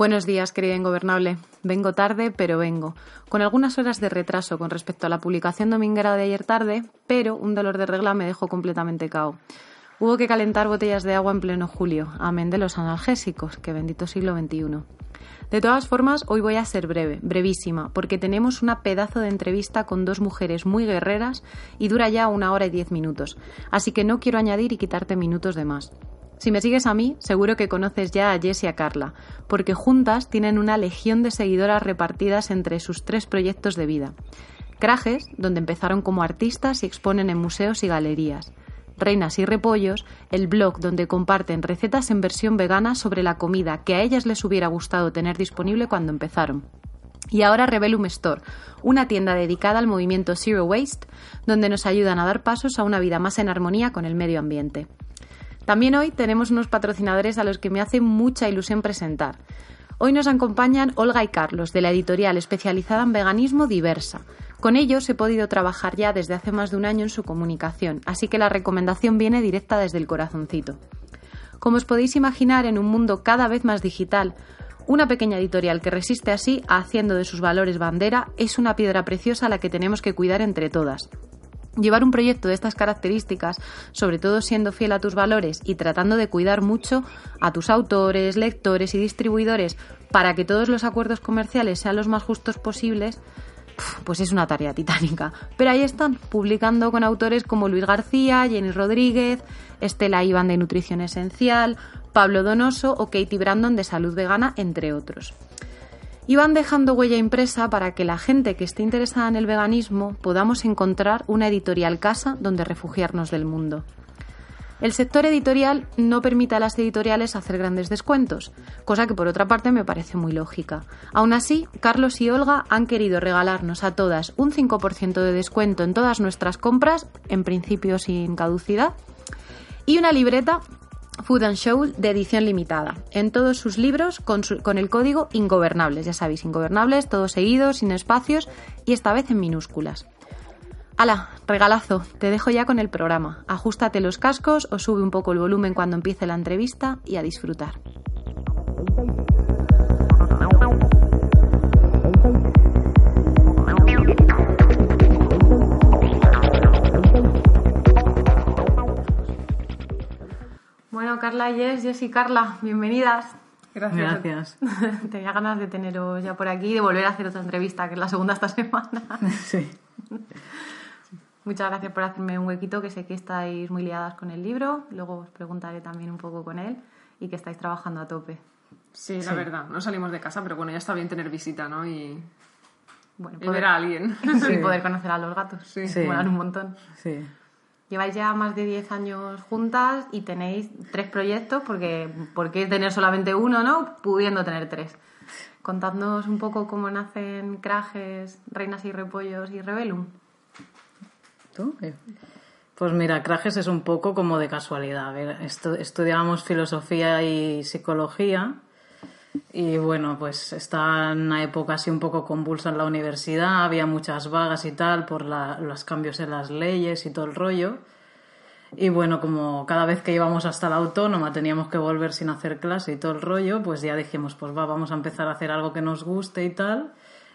Buenos días, querida ingobernable. Vengo tarde, pero vengo. Con algunas horas de retraso con respecto a la publicación dominguera de ayer tarde, pero un dolor de regla me dejó completamente cao. Hubo que calentar botellas de agua en pleno julio, amén de los analgésicos, que bendito siglo XXI. De todas formas, hoy voy a ser breve, brevísima, porque tenemos una pedazo de entrevista con dos mujeres muy guerreras y dura ya una hora y diez minutos, así que no quiero añadir y quitarte minutos de más. Si me sigues a mí, seguro que conoces ya a Jess y a Carla, porque juntas tienen una legión de seguidoras repartidas entre sus tres proyectos de vida. Crajes, donde empezaron como artistas y exponen en museos y galerías. Reinas y Repollos, el blog donde comparten recetas en versión vegana sobre la comida que a ellas les hubiera gustado tener disponible cuando empezaron. Y ahora Revelum Store, una tienda dedicada al movimiento Zero Waste, donde nos ayudan a dar pasos a una vida más en armonía con el medio ambiente. También hoy tenemos unos patrocinadores a los que me hace mucha ilusión presentar. Hoy nos acompañan Olga y Carlos, de la editorial especializada en veganismo Diversa. Con ellos he podido trabajar ya desde hace más de un año en su comunicación, así que la recomendación viene directa desde el corazoncito. Como os podéis imaginar, en un mundo cada vez más digital, una pequeña editorial que resiste así, haciendo de sus valores bandera, es una piedra preciosa a la que tenemos que cuidar entre todas. Llevar un proyecto de estas características, sobre todo siendo fiel a tus valores y tratando de cuidar mucho a tus autores, lectores y distribuidores para que todos los acuerdos comerciales sean los más justos posibles, pues es una tarea titánica. Pero ahí están, publicando con autores como Luis García, Jenny Rodríguez, Estela Iván de Nutrición Esencial, Pablo Donoso o Katie Brandon de Salud Vegana, entre otros y van dejando huella impresa para que la gente que esté interesada en el veganismo podamos encontrar una editorial casa donde refugiarnos del mundo. El sector editorial no permite a las editoriales hacer grandes descuentos, cosa que por otra parte me parece muy lógica. Aún así, Carlos y Olga han querido regalarnos a todas un 5% de descuento en todas nuestras compras, en principio sin caducidad, y una libreta Food and Show de edición limitada. En todos sus libros con, con, el código Ingobernables, ya sabéis, Ingobernables, todos seguidos, sin espacios y esta vez en minúsculas. ¡Hala! Regalazo, te dejo ya con el programa. Ajustate los cascos o sube un poco el volumen cuando empiece la entrevista y a disfrutar. Bueno, Carla, Jess, Jess y Carla, bienvenidas. Gracias. Gracias. Tenía ganas de teneros ya por aquí y de volver a hacer otra entrevista, que es la segunda esta semana. Sí. Muchas gracias por hacerme un huequito, que sé que estáis muy liadas con el libro. Luego os preguntaré también un poco con él y que estáis trabajando a tope. Sí, la verdad. No salimos de casa, pero bueno, ya está bien tener visita, ¿no? Y, bueno, ver a alguien. Y poder conocer a los gatos. Sí. sí. un montón. Sí. Lleváis ya más de 10 años juntas y tenéis tres proyectos, porque ¿por qué tener solamente uno, no? Pudiendo tener tres. Contadnos un poco cómo nacen Crajes, Reinas y Repollos y Rebelum. ¿Tú? Pues mira, Crajes es un poco como de casualidad. A estudiábamos filosofía y psicología y bueno, pues está en una época así un poco convulsa en la universidad, había muchas vagas y tal por los cambios en las leyes y todo el rollo. Y bueno, como cada vez que íbamos hasta la autónoma teníamos que volver sin hacer clase y todo el rollo, pues ya dijimos, pues va, vamos a empezar a hacer algo que nos guste y tal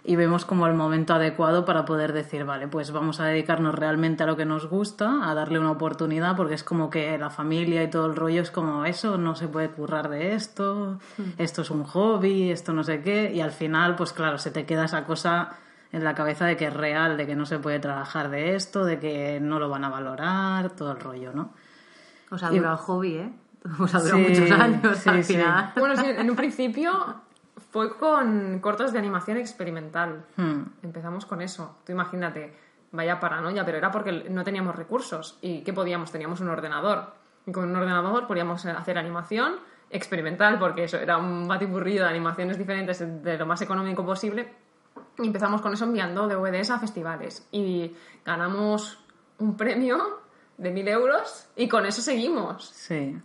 y vemos como el momento adecuado para poder decir, vale, pues vamos a dedicarnos realmente a lo que nos gusta, a darle una oportunidad, porque es como que la familia y todo el rollo es como eso, no se puede currar de esto, hmm. esto es un hobby, esto no sé qué, y al final, pues claro, se te queda esa cosa en la cabeza de que es real, de que no se puede trabajar de esto, de que no lo van a valorar, todo el rollo, ¿no? O sea, dura el hobby, ¿eh? O sea, durado muchos años sí, al final. Bueno, sí, en un principio fue con cortos de animación experimental. Hmm. Empezamos con eso. Tú imagínate, vaya paranoia, pero era porque no teníamos recursos. ¿Y qué podíamos? Teníamos un ordenador. Y con un ordenador podíamos hacer animación experimental, porque eso era un batiburrillo de animaciones diferentes de lo más económico posible. Y empezamos con eso enviando DVDs a festivales. Y ganamos un premio de mil euros y con eso seguimos. Sí.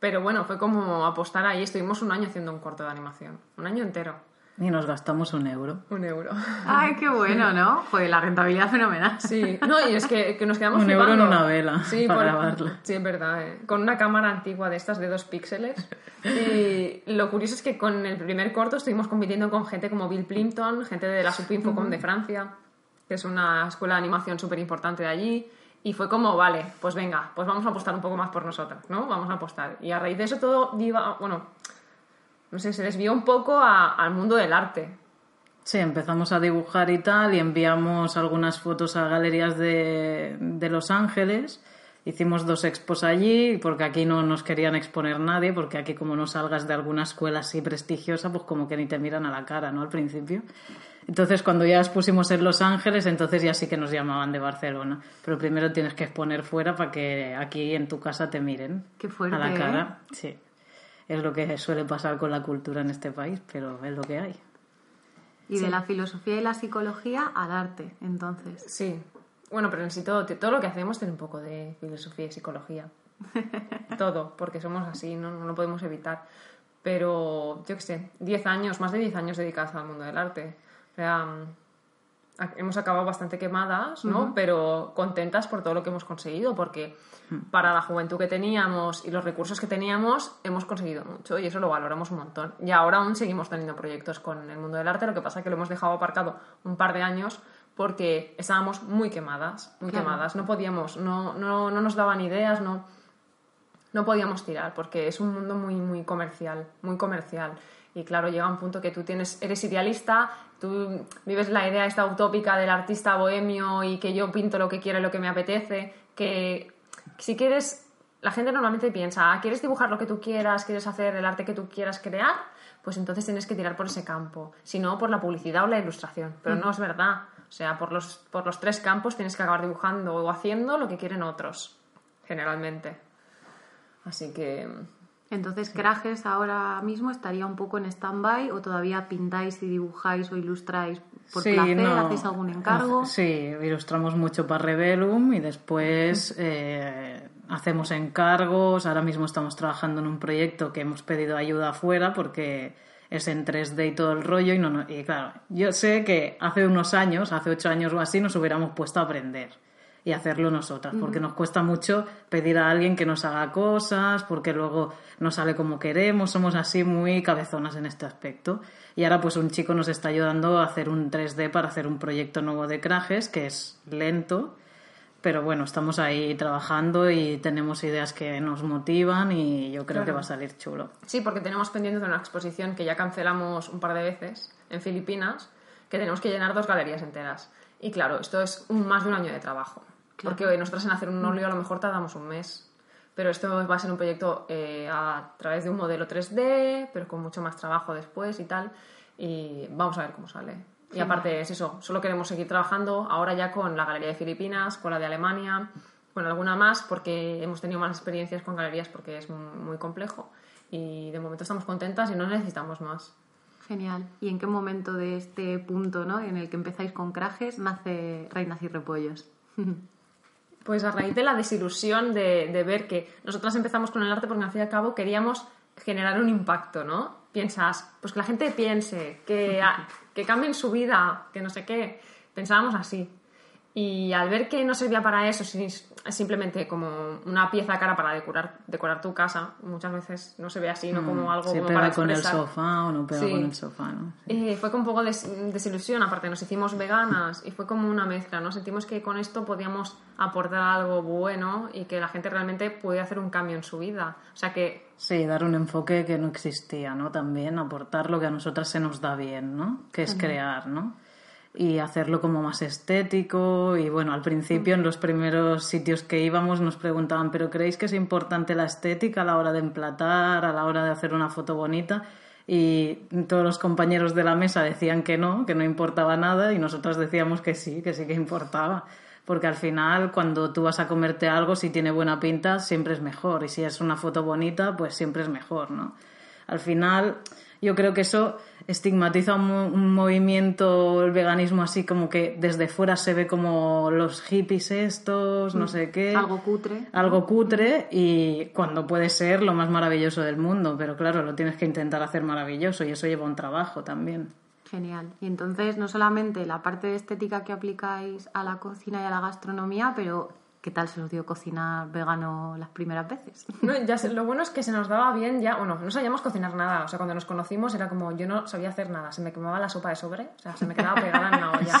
Pero bueno, fue como apostar ahí. Estuvimos un año haciendo un corto de animación. Un año entero. Y nos gastamos un euro. Un euro. Ay, qué bueno, ¿no? Joder, la rentabilidad fenomenal. Sí, no, y es que, que nos quedamos Un euro en flipando. una vela sí, para por- grabarla. Sí, es verdad. eh. Con una cámara antigua de estas de dos píxeles. Y lo curioso es que con el primer corto estuvimos compitiendo con gente como Bill Plimpton, gente de la Subinfocom de Francia, que es una escuela de animación súper importante de allí. Y fue como, vale, pues venga, pues vamos a apostar un poco más por nosotras, ¿no? Vamos a apostar. Y a raíz de eso todo iba, bueno, no sé, se desvió un poco al mundo del arte. Sí, empezamos a dibujar y tal, y enviamos algunas fotos a galerías de, de Los Ángeles. Hicimos dos expos allí, porque aquí no nos querían exponer nadie, porque aquí como no salgas de alguna escuela así prestigiosa, pues como que ni te miran a la cara, ¿no? Al principio. Entonces, cuando ya expusimos en Los Ángeles, entonces ya sí que nos llamaban de Barcelona. Pero primero tienes que exponer fuera para que aquí en tu casa te miren Qué fuerte, a la ¿eh? cara. Sí. Es lo que suele pasar con la cultura en este país, pero es lo que hay. Y de la filosofía y la psicología al arte, entonces. Sí. Bueno, pero en sí todo, todo lo que hacemos tiene un poco de filosofía y psicología. todo, porque somos así, no, no lo podemos evitar. Pero, yo qué sé, 10 años, más de 10 años dedicados al mundo del arte. O sea, a- hemos acabado bastante quemadas, ¿no? Pero contentas por todo lo que hemos conseguido, porque para la juventud que teníamos y los recursos que teníamos, hemos conseguido mucho y eso lo valoramos un montón. Y ahora aún seguimos teniendo proyectos con el mundo del arte, lo que pasa es que lo hemos dejado aparcado un par de años porque estábamos muy quemadas, muy Claro. quemadas. No podíamos, no, no, no nos daban ideas, no, no podíamos tirar porque es un mundo muy muy comercial, muy comercial. Y claro, llega un punto que tú tienes, eres idealista, tú vives la idea esta utópica del artista bohemio y que yo pinto lo que quiero y lo que me apetece, que si quieres, la gente normalmente piensa, ah, ¿quieres dibujar lo que tú quieras, quieres hacer el arte que tú quieras crear? Pues entonces tienes que tirar por ese campo, si no por la publicidad o la ilustración. Pero no es verdad. O sea, por los, por los tres campos tienes que acabar dibujando o haciendo lo que quieren otros, generalmente. Así que Entonces, Crajes ahora mismo estaría un poco en stand-by o todavía pintáis y dibujáis o ilustráis por placer, no. hacéis algún encargo. Sí, ilustramos mucho para Rebellum y después eh, hacemos encargos. Ahora mismo estamos trabajando en un proyecto que hemos pedido ayuda afuera porque es en 3D y todo el rollo. Y, no, no- y claro, yo sé que hace unos años, hace ocho años o así, nos hubiéramos puesto a aprender y hacerlo nosotras, porque nos cuesta mucho pedir a alguien que nos haga cosas, porque luego no sale como queremos, somos así muy cabezonas en este aspecto. Y ahora pues un chico nos está ayudando a hacer un 3D para hacer un proyecto nuevo de Crajes, que es lento, pero bueno, estamos ahí trabajando y tenemos ideas que nos motivan y yo creo que va a salir chulo. Sí, porque tenemos pendiente de una exposición que ya cancelamos un par de veces en Filipinas, que tenemos que llenar dos galerías enteras. Y claro, esto es un- más de un año de trabajo. Porque nosotros en hacer un óleo a lo mejor tardamos un mes. Pero esto va a ser un proyecto eh, a través de un modelo 3D, pero con mucho más trabajo después y tal. Y vamos a ver cómo sale. Y aparte es eso, solo queremos seguir trabajando ahora ya con la Galería de Filipinas, con la de Alemania, con alguna más, porque hemos tenido más experiencias con galerías porque es muy, muy complejo. Y de momento estamos contentas y no necesitamos más. Genial. ¿Y en qué momento de este punto ¿no? en el que empezáis con Crajes nace Reinas y Repollos? Pues a raíz de la desilusión de, de ver que nosotras empezamos con el arte porque al fin y al cabo queríamos generar un impacto, ¿no? Piensas, pues que la gente piense, que, que cambien su vida, que no sé qué. Pensábamos así. Y al ver que no servía para eso, si- simplemente como una pieza cara para decorar, decorar tu casa, muchas veces no se ve así, no como algo Si como pega para con el sofá o no pega Sí. con el sofá, ¿no? Eh, fue con un poco de des- desilusión, aparte nos hicimos veganas y fue como una mezcla, ¿no? Sentimos que con esto podíamos aportar algo bueno y que la gente realmente pudiera hacer un cambio en su vida. O sea que, Sí, dar un enfoque que no existía, ¿no? También aportar lo que a nosotras se nos da bien, ¿no? Que es crear, ¿no? Y hacerlo como más estético. Y bueno, al principio en los primeros sitios que íbamos nos preguntaban, ¿pero creéis que es importante la estética a la hora de emplatar, a la hora de hacer una foto bonita? Y todos los compañeros de la mesa decían que no, que no importaba nada y nosotras decíamos que sí, que sí que importaba. porque al final cuando tú vas a comerte algo, si tiene buena pinta, siempre es mejor, y si es una foto bonita, pues siempre es mejor, ¿no? Al final, yo creo que eso estigmatiza un, un movimiento, el veganismo así como que desde fuera se ve como los hippies estos, no sé qué. Algo cutre. Algo cutre y cuando puede ser lo más maravilloso del mundo, pero claro, lo tienes que intentar hacer maravilloso y eso lleva un trabajo también. Genial. Y entonces, no solamente la parte de estética que aplicáis a la cocina y a la gastronomía, pero ¿qué tal se os dio cocinar vegano las primeras veces? No, ya sé, lo bueno es que se nos daba bien ya, bueno, no sabíamos cocinar nada, o sea, cuando nos conocimos era como yo no sabía hacer nada, se me quemaba la sopa de sobre, o sea, se me quedaba pegada en la olla.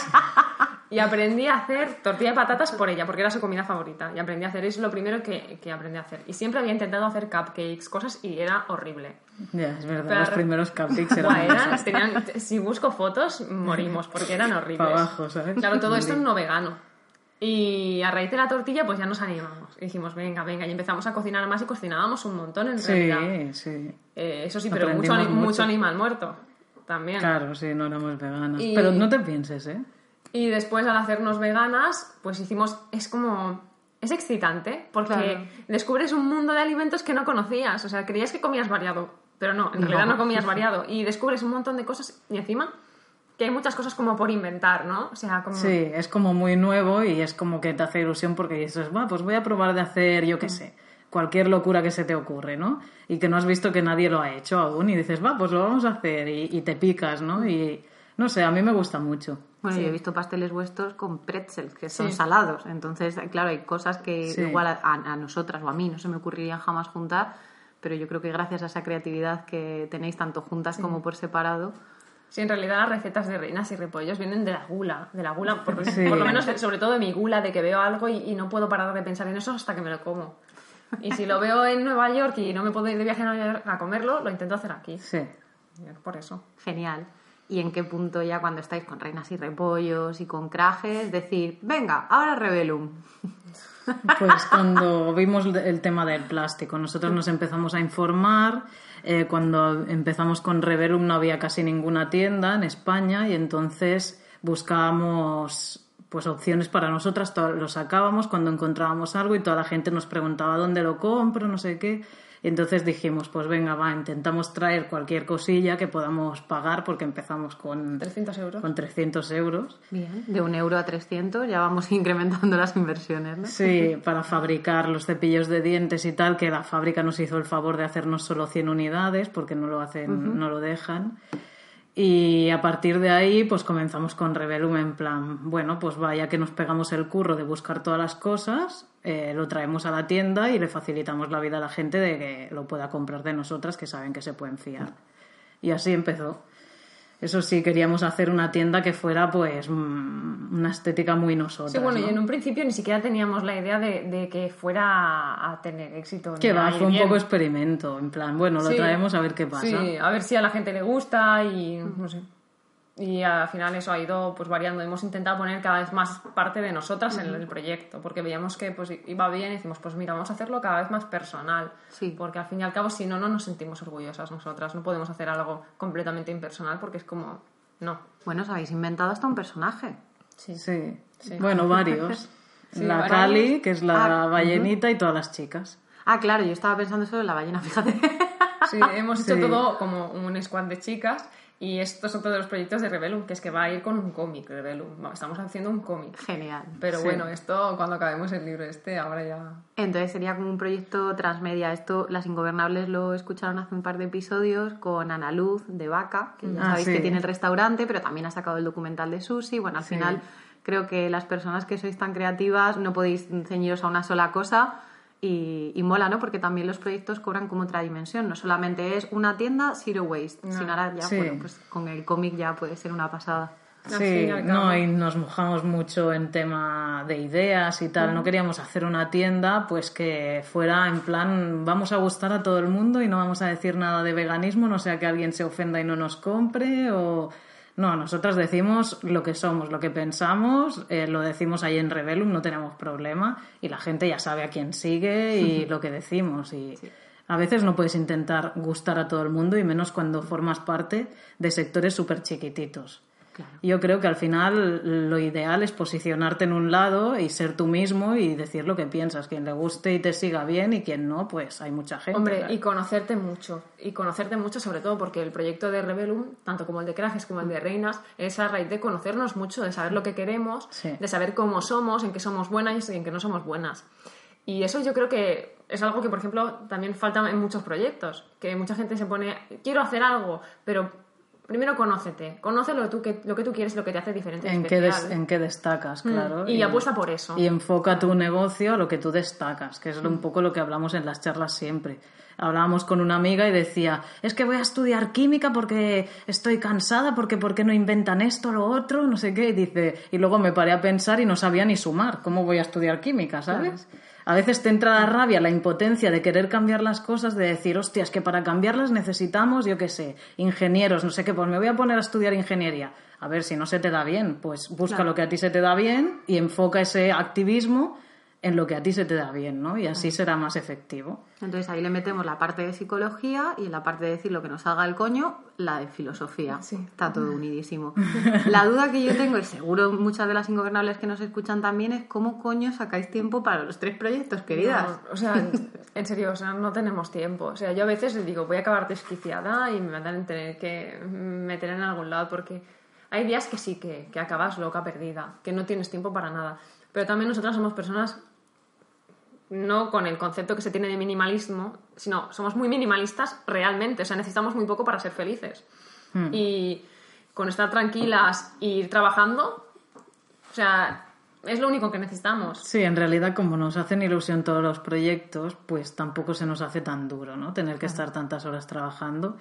Y aprendí a hacer tortilla de patatas por ella, porque era su comida favorita. Y aprendí a hacer, es lo primero que, que aprendí a hacer. Y siempre había intentado hacer cupcakes, cosas, y era horrible. Ya, es verdad, Pero- los primeros cupcakes eran... eran- tenían- si busco fotos, morimos, porque eran horribles. Pa' abajo, ¿sabes? Claro, todo esto Morir. no vegano. Y a raíz de la tortilla, pues ya nos animamos. Y dijimos, venga, venga, y empezamos a cocinar más y cocinábamos un montón en realidad. Sí, sí. Eh, eso sí, pero mucho, mucho mucho. animal muerto también. Claro, sí, no éramos veganas. Y- Pero no te pienses, ¿eh? Y después al hacernos veganas, pues hicimos, es como, es excitante, porque Claro. descubres un mundo de alimentos que no conocías, o sea, creías que comías variado, pero no, en No. realidad no comías variado, y descubres un montón de cosas, y encima que hay muchas cosas como por inventar, ¿no? O sea, como... Sí, es como muy nuevo y es como que te hace ilusión porque dices, va, pues voy a probar de hacer, yo qué sé, cualquier locura que se te ocurre, ¿no? Y que no has visto que nadie lo ha hecho aún y dices, va, pues lo vamos a hacer y, y te picas, ¿no? Y no sé, a mí me gusta mucho. Bueno, Sí. yo he visto pasteles vuestros con pretzels, que son Sí. salados. Entonces, claro, hay cosas que Sí. igual a, a nosotras o a mí no se me ocurrirían jamás juntar, pero yo creo que gracias a esa creatividad que tenéis tanto juntas como por separado, Sí, en realidad las recetas de reinas y repollos vienen de la gula, de la gula, por, Sí. por lo menos sobre todo de mi gula, de que veo algo y, y no puedo parar de pensar en eso hasta que me lo como. Y si lo veo en Nueva York y no me puedo ir de viaje a Nueva York a comerlo, lo intento hacer aquí. Sí. Por eso. genial. ¿Y en qué punto ya cuando estáis con reinas y repollos y con crajes, decir, venga, ahora Rebelum? Pues cuando vimos el tema del plástico, nosotros nos empezamos a informar. Eh, cuando empezamos con Reverum no había casi ninguna tienda en España y entonces buscábamos pues opciones para nosotras, lo sacábamos cuando encontrábamos algo y toda la gente nos preguntaba dónde lo compro, no sé qué. Entonces dijimos, pues venga, va, intentamos traer cualquier cosilla que podamos pagar porque empezamos con, 300 euros. con 300 euros. Bien, de un euro a 300 ya vamos incrementando las inversiones, ¿no? Sí, para fabricar los cepillos de dientes y tal, que la fábrica nos hizo el favor de hacernos solo 100 unidades porque no lo hacen, no lo dejan. Y a partir de ahí, pues comenzamos con Revelum en plan, bueno, pues vaya que nos pegamos el curro de buscar todas las cosas, eh, lo traemos a la tienda y le facilitamos la vida a la gente de que lo pueda comprar de nosotras, que saben que se pueden fiar. Y así empezó. Eso sí, queríamos hacer una tienda que fuera, pues, mm, una estética muy nosotras. Sí, bueno, ¿no? y en un principio ni siquiera teníamos la idea de, de que fuera a tener éxito. Que va, fue un bien. poco experimento, en plan, bueno, lo Sí. traemos a ver qué pasa. Sí, a ver si a la gente le gusta y no sé. Y al final eso ha ido pues variando. Hemos intentado poner cada vez más parte de nosotras en el proyecto, porque veíamos que pues iba bien y decimos, pues mira, vamos a hacerlo cada vez más personal. Sí. Porque al fin y al cabo, si no, no nos sentimos orgullosas nosotras. No podemos hacer algo completamente impersonal porque es como, no. Bueno, os habéis inventado hasta un personaje. Sí. Sí. Bueno, varios. Sí, la varios. Cali, que es la Ah, ballenita, y todas las chicas. Ah, claro, yo estaba pensando solo en la ballena, fíjate. Sí, hemos hecho Sí. todo como un squad de chicas y estos son todos los proyectos de Rebellum, que es que va a ir con un cómic, Rebellum. Estamos haciendo un cómic. Genial. Pero Sí. bueno, esto cuando acabemos el libro este, ahora ya... Entonces sería como un proyecto transmedia. Esto, Las Ingobernables lo escucharon hace un par de episodios con Ana Luz de Vaca, que ya Ah, sabéis sí. que tiene el restaurante, pero también ha sacado el documental de Susi. Bueno, al Sí. final creo que las personas que sois tan creativas no podéis ceñiros a una sola cosa. Y, y mola, ¿no? Porque también los proyectos cobran como otra dimensión. No solamente es una tienda zero waste, sino ahora ya, Sí. bueno, pues con el cómic ya puede ser una pasada. Sí, y no, y nos mojamos mucho en tema de ideas y tal. No queríamos hacer una tienda pues que fuera en plan, vamos a gustar a todo el mundo y no vamos a decir nada de veganismo, no sea que alguien se ofenda y no nos compre o... No, nosotras decimos lo que somos, lo que pensamos, eh, lo decimos ahí en Revelum, no tenemos problema y la gente ya sabe a quién sigue y lo que decimos y... A veces no puedes intentar gustar a todo el mundo y menos cuando formas parte de sectores súper chiquititos. Yo creo que al final lo ideal es posicionarte en un lado y ser tú mismo y decir lo que piensas. Quien le guste y te siga bien y quien no, pues hay mucha gente. Hombre, y conocerte mucho. Y conocerte mucho sobre todo porque el proyecto de Rebelum, tanto como el de Crajes como el de Reinas, es a raíz de conocernos mucho, de saber lo que queremos, de saber cómo somos, en qué somos buenas y en qué no somos buenas. Y eso yo creo que es algo que, por ejemplo, también falta en muchos proyectos. Que mucha gente se pone, quiero hacer algo, pero primero conócete, conoce lo, tú que, lo que tú quieres y lo que te hace diferente. En, qué, en qué destacas, mm, claro. y, apuesta por eso. Y enfoca tu negocio a lo que tú destacas, que es un poco lo que hablamos en las charlas siempre. Hablábamos con una amiga y decía, es que voy a estudiar química porque estoy cansada, porque ¿por qué no inventan esto, lo otro? No sé qué. Y dice, y luego me paré a pensar y no sabía ni sumar. ¿Cómo voy a estudiar química, sabes? A veces te entra la rabia, la impotencia de querer cambiar las cosas, de decir, hostia, es que para cambiarlas necesitamos, yo qué sé, ingenieros, no sé qué, pues me voy a poner a estudiar ingeniería. A ver, si no se te da bien, pues busca lo que a ti se te da bien y enfoca ese activismo en lo que a ti se te da bien, ¿no? Y así será más efectivo. Entonces ahí le metemos la parte de psicología y en la parte de decir lo que nos haga el coño, la de filosofía. Sí. Está todo unidísimo. la duda que yo tengo, y seguro muchas de las ingobernables que nos escuchan también, es cómo coño sacáis tiempo para los tres proyectos, queridas. o sea, en serio, o sea, no tenemos tiempo. O sea, yo a veces les digo, voy a acabar desquiciada y me van a tener que meter en algún lado porque hay días que sí, que, que acabas loca, perdida, que no tienes tiempo para nada. Pero también nosotras somos personas no con el concepto que se tiene de minimalismo, sino somos muy minimalistas realmente, o sea, necesitamos muy poco para ser felices. Hmm. Y con estar tranquilas e ir trabajando, o sea, es lo único que necesitamos. Sí, en realidad como nos hacen ilusión todos los proyectos, pues tampoco se nos hace tan duro, ¿no? Tener que estar tantas horas trabajando.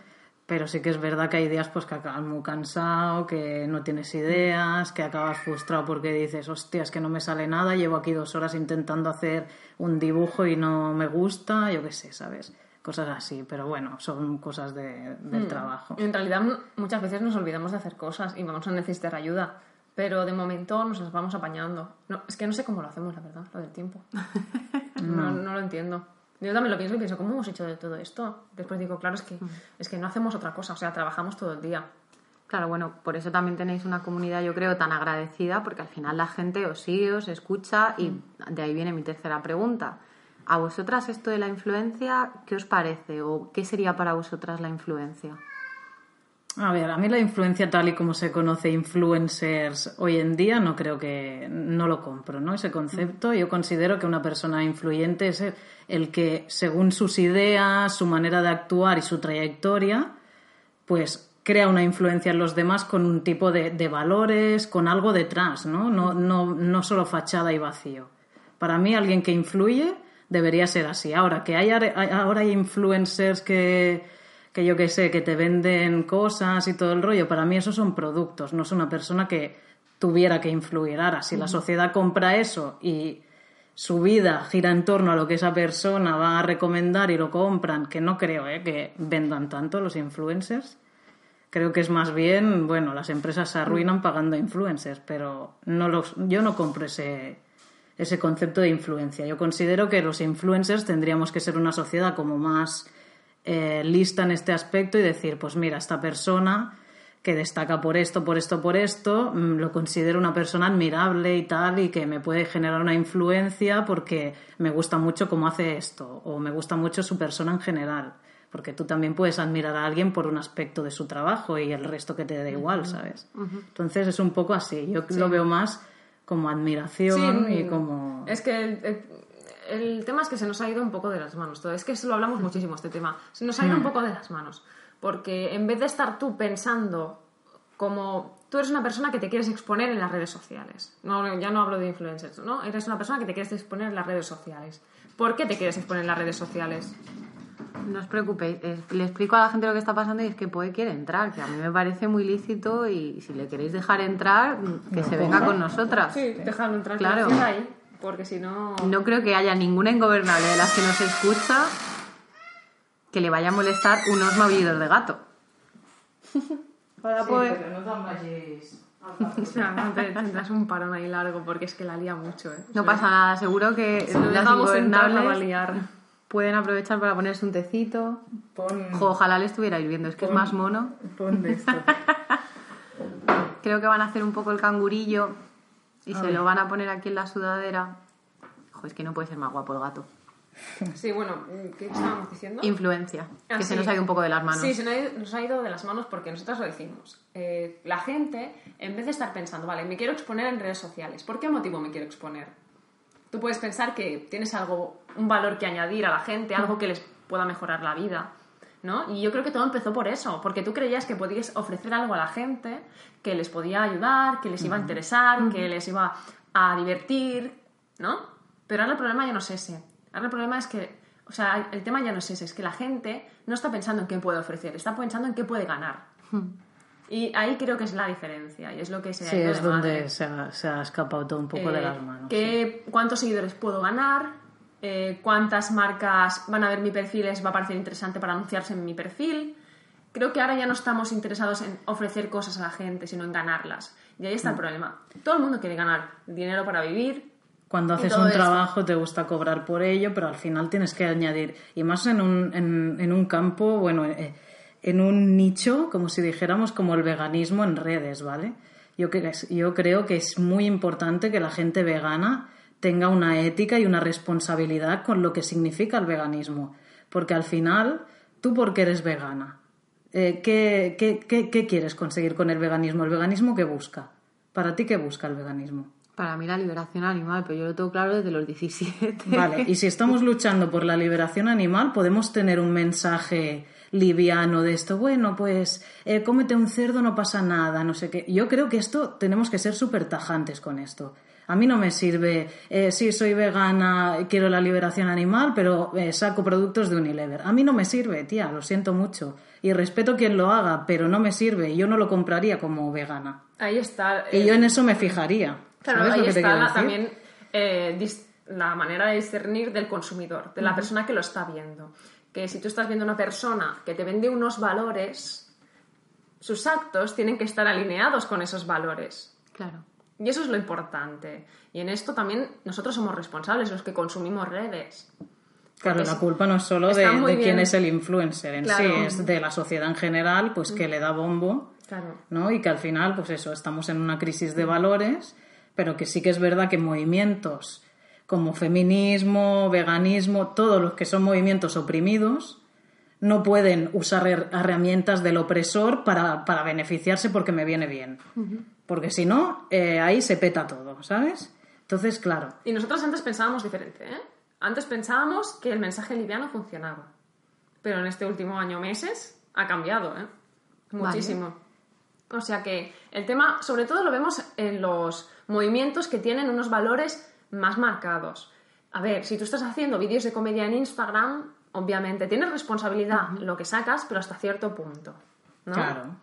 Pero sí que es verdad que hay días pues que acabas muy cansado, que no tienes ideas, que acabas frustrado porque dices, hostia, es que no me sale nada, llevo aquí dos horas intentando hacer un dibujo y no me gusta, yo qué sé, ¿sabes? Cosas así, pero bueno, son cosas de, del mm. trabajo. En realidad muchas veces nos olvidamos de hacer cosas y vamos a necesitar ayuda, pero de momento nos las vamos apañando. No, es que no sé cómo lo hacemos, la verdad, lo del tiempo. no, no lo entiendo. Yo también lo pienso y pienso, ¿cómo hemos hecho de todo esto? Después digo, claro, es que, mm. es que no hacemos otra cosa, o sea, trabajamos todo el día. Claro, bueno, por eso también tenéis una comunidad, yo creo, tan agradecida, porque al final la gente os sigue, os escucha y de ahí viene mi tercera pregunta. ¿A vosotras esto de la influencia, qué os parece o qué sería para vosotras la influencia? A ver, a mí la influencia tal y como se conoce influencers hoy en día no creo que no lo compro, ¿no? Ese concepto. Yo considero que una persona influyente es el que según sus ideas, su manera de actuar y su trayectoria, pues crea una influencia en los demás con un tipo de, valores, con algo detrás, ¿no? No, ¿no? no solo fachada y vacío. Para mí alguien que influye debería ser así. Ahora, que hay, ahora hay influencers que que yo qué sé, que te venden cosas y todo el rollo, para mí esos son productos, no es una persona que tuviera que influir. Ahora, si la sociedad compra eso y su vida gira en torno a lo que esa persona va a recomendar y lo compran, que no creo ¿eh? que vendan tanto los influencers. Creo que es más bien, bueno, las empresas se arruinan pagando influencers, pero no los, yo no compro ese, ese concepto de influencia. Yo considero que los influencers tendríamos que ser una sociedad como más eh, lista en este aspecto y decir, pues mira, esta persona que destaca por esto, por esto, por esto, mm, lo considero una persona admirable y tal, y que me puede generar una influencia porque me gusta mucho cómo hace esto, o me gusta mucho su persona en general. Porque tú también puedes admirar a alguien por un aspecto de su trabajo y el resto que te da igual, ¿sabes? Entonces es un poco así. Yo lo veo más como admiración y como. Es que el tema es que se nos ha ido un poco de las manos todo. Es que lo hablamos muchísimo este tema. Se nos ha ido un mm. poco de las manos. Porque en vez de estar tú pensando como tú eres una persona que te quieres exponer en las redes sociales. No, ya no hablo de influencers, ¿no? Eres una persona que te quieres exponer en las redes sociales. ¿Por qué te quieres exponer en las redes sociales? No os preocupéis, le explico a la gente lo que está pasando y es que puede quiere entrar, que a mí me parece muy lícito y si le queréis dejar entrar, que se venga con nosotras. Sí, dejarlo entrar. Claro. Ahí porque si no... No creo que haya ninguna ingobernable de las que nos escucha que le vaya a molestar unos maullidos de gato. Para sí, poder... pero no tan o sea, no te tendrás un parón ahí largo porque es que la lía mucho, ¿eh? No pasa nada, seguro que las ingobernables pueden aprovechar para ponerse un tecito. Pon... ojalá le estuviera viendo, es que es más mono. Pon de esto. creo que van a hacer un poco el cangurillo y se lo van a poner aquí en la sudadera. Joder, es que no puede ser más guapo el gato. Sí, bueno, ¿qué estábamos diciendo? Influencia, Ah, que sí. se nos ha ido un poco de las manos. Sí, se nos ha ido, nos ha ido de las manos porque nosotros lo decimos. Eh, la gente, en vez de estar pensando, vale, me quiero exponer en redes sociales, ¿por qué motivo me quiero exponer? Tú puedes pensar que tienes algo, un valor que añadir a la gente, algo que les pueda mejorar la vida, ¿no? Y yo creo que todo empezó por eso, porque tú creías que podías ofrecer algo a la gente que les podía ayudar, que les iba a interesar, que les iba a divertir, ¿no? Pero ahora el problema ya no es ese. Ahora el problema es que, o sea, el tema ya no es ese, es que la gente no está pensando en qué puede ofrecer, está pensando en qué puede ganar. Y ahí creo que es la diferencia, y es lo que se ha Sí, es de donde se ha, se ha escapado todo un poco de Eh, las manos. sí. ¿qué- ¿Cuántos seguidores puedo ganar? Eh, ¿Cuántas marcas van a ver mi perfil? ¿Les va a parecer interesante para anunciarse en mi perfil? Creo que ahora ya no estamos interesados en ofrecer cosas a la gente, sino en ganarlas. Y ahí está Mm. el problema. Todo el mundo quiere ganar dinero para vivir. Cuando haces un esto. trabajo te gusta cobrar por ello, pero al final tienes que añadir, y más en un, en, en un campo, bueno, eh, en un nicho, como si dijéramos, como el veganismo en redes, ¿vale? Yo, yo creo que es muy importante que la gente vegana tenga una ética y una responsabilidad con lo que significa el veganismo, porque al final, tú porque eres vegana, eh, ¿qué, qué, qué, qué quieres conseguir con el veganismo? ¿El veganismo qué busca? ¿Para ti qué busca el veganismo? Para mí la liberación animal, pero yo lo tengo claro desde los 17. Vale, y si estamos luchando por la liberación animal, podemos tener un mensaje liviano de esto, bueno, pues eh, cómete un cerdo, no pasa nada, no sé qué. Yo creo que esto tenemos que ser súper tajantes con esto. A mí no me sirve, eh, sí, soy vegana, quiero la liberación animal, pero eh, saco productos de Unilever. A mí no me sirve, tía, lo siento mucho. Y respeto quien lo haga, pero no me sirve. Yo no lo compraría como vegana. Ahí está. Y eh, yo en eso me fijaría. Claro, ¿Sabes ahí lo que te está la- también eh, la manera de discernir del consumidor, de la persona que lo está viendo. Que si tú estás viendo una persona que te vende unos valores, sus actos tienen que estar alineados con esos valores. Claro. Y eso es lo importante. Y en esto también nosotros somos responsables, los que consumimos redes. Claro, la culpa no es solo de, quién es el influencer en Claro. sí, es de la sociedad en general, pues que le da bombo, Claro. ¿no? Y que al final, pues eso, estamos en una crisis de valores, pero que sí que es verdad que movimientos como feminismo, veganismo, todos los que son movimientos oprimidos, no pueden usar her- herramientas del opresor para, para beneficiarse porque me viene bien. Porque si no, eh, ahí se peta todo, ¿sabes? Entonces, claro, Y nosotros antes pensábamos diferente, ¿eh? Antes pensábamos que el mensaje liviano funcionaba. Pero en este último año meses ha cambiado, ¿eh? Muchísimo. O sea que el tema, sobre todo lo vemos en los movimientos que tienen unos valores más marcados. A ver, si tú estás haciendo vídeos de comedia en Instagram, obviamente tienes responsabilidad lo que sacas, pero hasta cierto punto. ¿no? claro.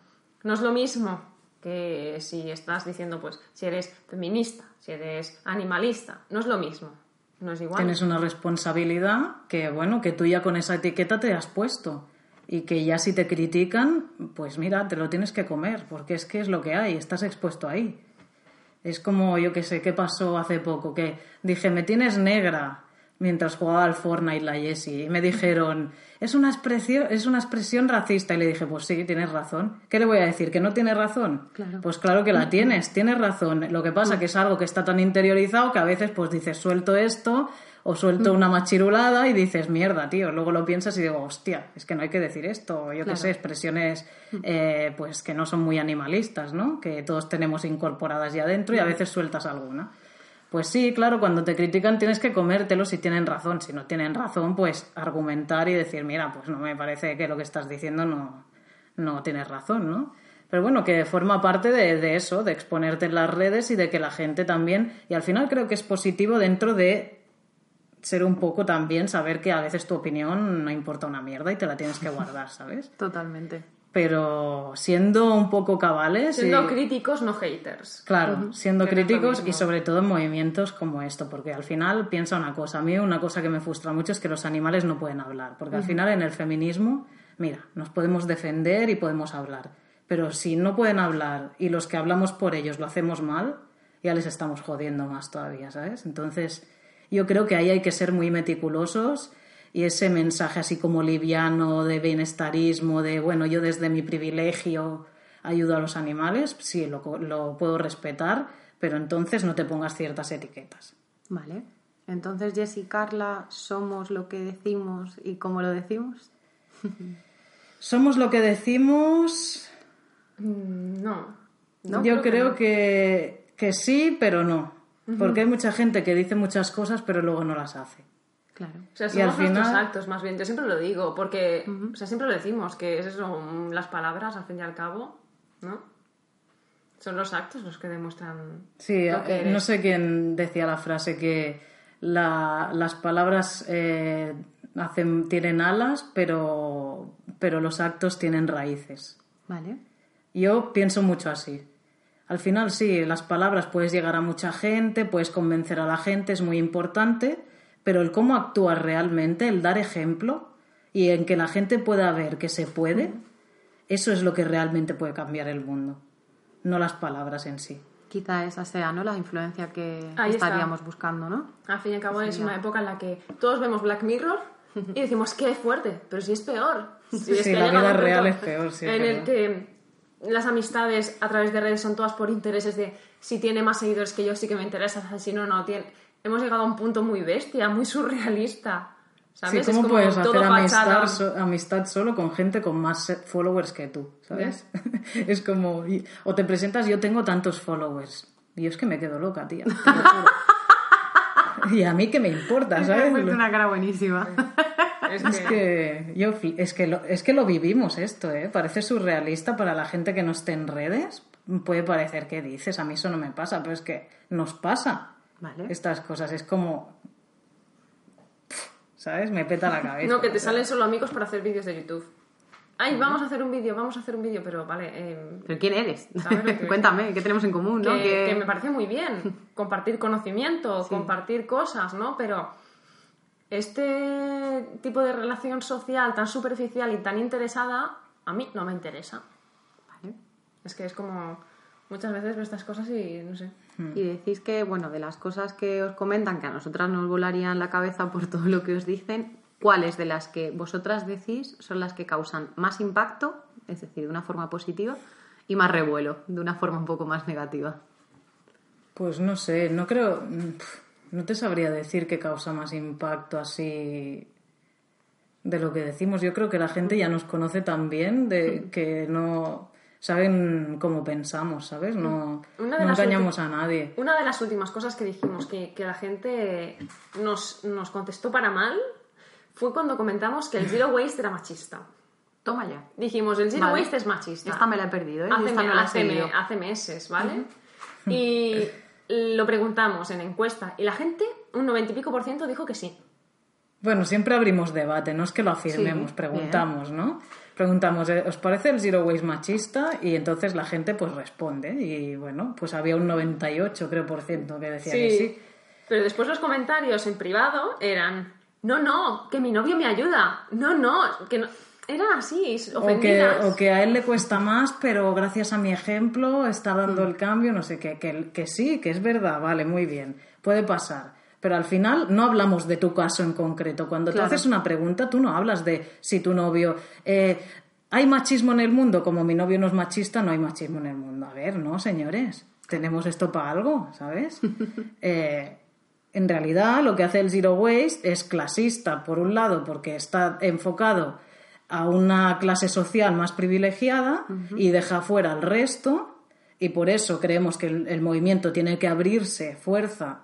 No es lo mismo que si estás diciendo, pues, si eres feminista, si eres animalista, no es lo mismo. No es igual. Tienes una responsabilidad que, bueno, que tú ya con esa etiqueta te has puesto. Y que ya si te critican, pues mira, te lo tienes que comer, porque es que es lo que hay, estás expuesto ahí. Es como, yo que sé, ¿qué pasó hace poco? Que dije, me tienes negra mientras jugaba al Fortnite la Jessie. Y me dijeron, es una, expresión, es una expresión racista. Y le dije, pues sí, tienes razón. ¿Qué le voy a decir? ¿Que no tiene razón? Claro. Pues claro que la tienes, tienes razón. Lo que pasa que es algo que está tan interiorizado que a veces pues dices, suelto esto o suelto una machirulada y dices, mierda, tío. Luego lo piensas y digo, hostia, es que no hay que decir esto. O yo qué Claro. sé, expresiones eh, pues que no son muy animalistas, ¿no? Que todos tenemos incorporadas ya dentro y a veces sueltas alguna. Pues sí, claro, cuando te critican tienes que comértelo si tienen razón. Si no tienen razón, pues argumentar y decir, mira, pues no me parece que lo que estás diciendo no, no tienes razón, ¿no? Pero bueno, que forma parte de, de eso, de exponerte en las redes y de que la gente también, y al final creo que es positivo dentro de ser un poco también saber que a veces tu opinión no importa una mierda y te la tienes que guardar, ¿sabes? Totalmente. Pero siendo un poco cabales. Siendo y- críticos, no haters. Claro, siendo Que críticos y sobre todo en movimientos como esto, porque al final piensa una cosa, a mí una cosa que me frustra mucho es que los animales no pueden hablar, porque al final en el feminismo, mira, nos podemos defender y podemos hablar, pero si no pueden hablar y los que hablamos por ellos lo hacemos mal, ya les estamos jodiendo más todavía, ¿sabes? Entonces, yo creo que ahí hay que ser muy meticulosos y ese mensaje así como liviano de bienestarismo, de bueno, yo desde mi privilegio ayudo a los animales, sí, lo, co- lo puedo respetar, pero entonces no te pongas ciertas etiquetas. Vale. Entonces, Jess y Carla somos lo que decimos y cómo lo decimos. Somos lo que decimos. Mm, No. ¿No? Yo creo que, que sí, pero no. Porque hay mucha gente que dice muchas cosas, pero luego no las hace. Claro. O sea, Y al somos nuestros final- actos, más bien. Yo siempre lo digo, porque, o sea, siempre lo decimos, que es eso, las palabras, al fin y al cabo, ¿no? Son los actos los que demuestran Sí, lo que eres. no sé quién decía la frase que la- las palabras eh, hacen, tienen alas, pero, pero los actos tienen raíces. Vale. Yo pienso mucho así. Al final sí, las palabras puedes llegar a mucha gente, puedes convencer a la gente, es muy importante, pero el cómo actúas realmente, el dar ejemplo y en que la gente pueda ver que se puede, eso es lo que realmente puede cambiar el mundo, no las palabras en sí. Quizá esa sea, ¿no? La influencia que Ahí está. estaríamos buscando, ¿no? Al fin y al cabo es una época en la que todos vemos Black Mirror y decimos, qué fuerte, pero si es peor. Si es Sí, que la vida real es peor, sí, es En el verdad. que las amistades a través de redes son todas por intereses de si tiene más seguidores que yo, sí que me interesa, si no, no tiene. Hemos llegado a un punto muy bestia, muy surrealista. ¿Sabes? Sí, ¿cómo es como puedes todo hacer amistad, so- amistad solo con gente con más followers que tú? ¿Sabes? es como, y- o te presentas, yo tengo tantos followers. Y es que me quedo loca, tía. y a mí que me importa, ¿sabes? una cara buenísima. Es Es que- que, yo, es, que lo, es que lo vivimos esto, ¿eh? Parece surrealista para la gente que no esté en redes. Puede parecer que dices, a mí eso no me pasa, pero es que nos pasa Vale. estas cosas. Es como, ¿sabes? Me peta la cabeza. No, que te salen solo amigos para hacer vídeos de YouTube. Ay, vamos a hacer un vídeo, vamos a hacer un vídeo, pero vale, eh, ¿Pero quién eres? ¿Sabes lo que- Cuéntame, ¿qué tenemos en común, no? que, Que- que me parece muy bien compartir conocimiento, compartir cosas, ¿no? Pero este tipo de relación social tan superficial y tan interesada, a mí no me interesa. Vale. Es que es como muchas veces veo estas cosas y no sé. Y decís que, bueno, de las cosas que os comentan, que a nosotras nos volarían la cabeza por todo lo que os dicen, ¿cuáles de las que vosotras decís son las que causan más impacto, es decir, de una forma positiva, y más revuelo, de una forma un poco más negativa? Pues no sé, no creo. mm, No te sabría decir qué causa más impacto así de lo que decimos. Yo creo que la gente ya nos conoce tan bien de que no saben cómo pensamos, ¿sabes? No, Una de no las engañamos a nadie. Una de las últimas cosas que dijimos que, que la gente nos, nos contestó para mal fue cuando comentamos que el Zero Waste era machista. Toma ya. Dijimos, el Zero Vale. Waste es machista. Esta me la he perdido, ¿eh? hace, Esta me- no la he hace me- seguido. hace meses, ¿vale? Y lo preguntamos en encuesta y la gente, un noventa y pico por ciento, dijo que sí. Bueno, siempre abrimos debate, no es que lo afirmemos, Sí, preguntamos, ¿no? Preguntamos, ¿eh, ¿os parece el Zero Waste machista? Y entonces la gente pues responde. Y bueno, pues había un 98, creo, por ciento que decía que sí. Pero después los comentarios en privado eran, no, no, que mi novio me ayuda. No, no, que no. Eran así, O que, ofendidas. o que a él le cuesta más, pero gracias a mi ejemplo está dando el cambio, no sé qué, que, que sí, que es verdad, vale, muy bien, puede pasar. Pero al final no hablamos de tu caso en concreto. Cuando Claro. te haces una pregunta, tú no hablas de si tu novio... eh, ¿Hay machismo en el mundo? Como mi novio no es machista, no hay machismo en el mundo. A ver, no, señores. Tenemos esto para algo, ¿sabes? Eh, en realidad, lo que hace el Zero Waste es clasista, por un lado, porque está enfocado a una clase social más privilegiada y deja fuera al resto, y por eso creemos que el, el movimiento tiene que abrirse fuerza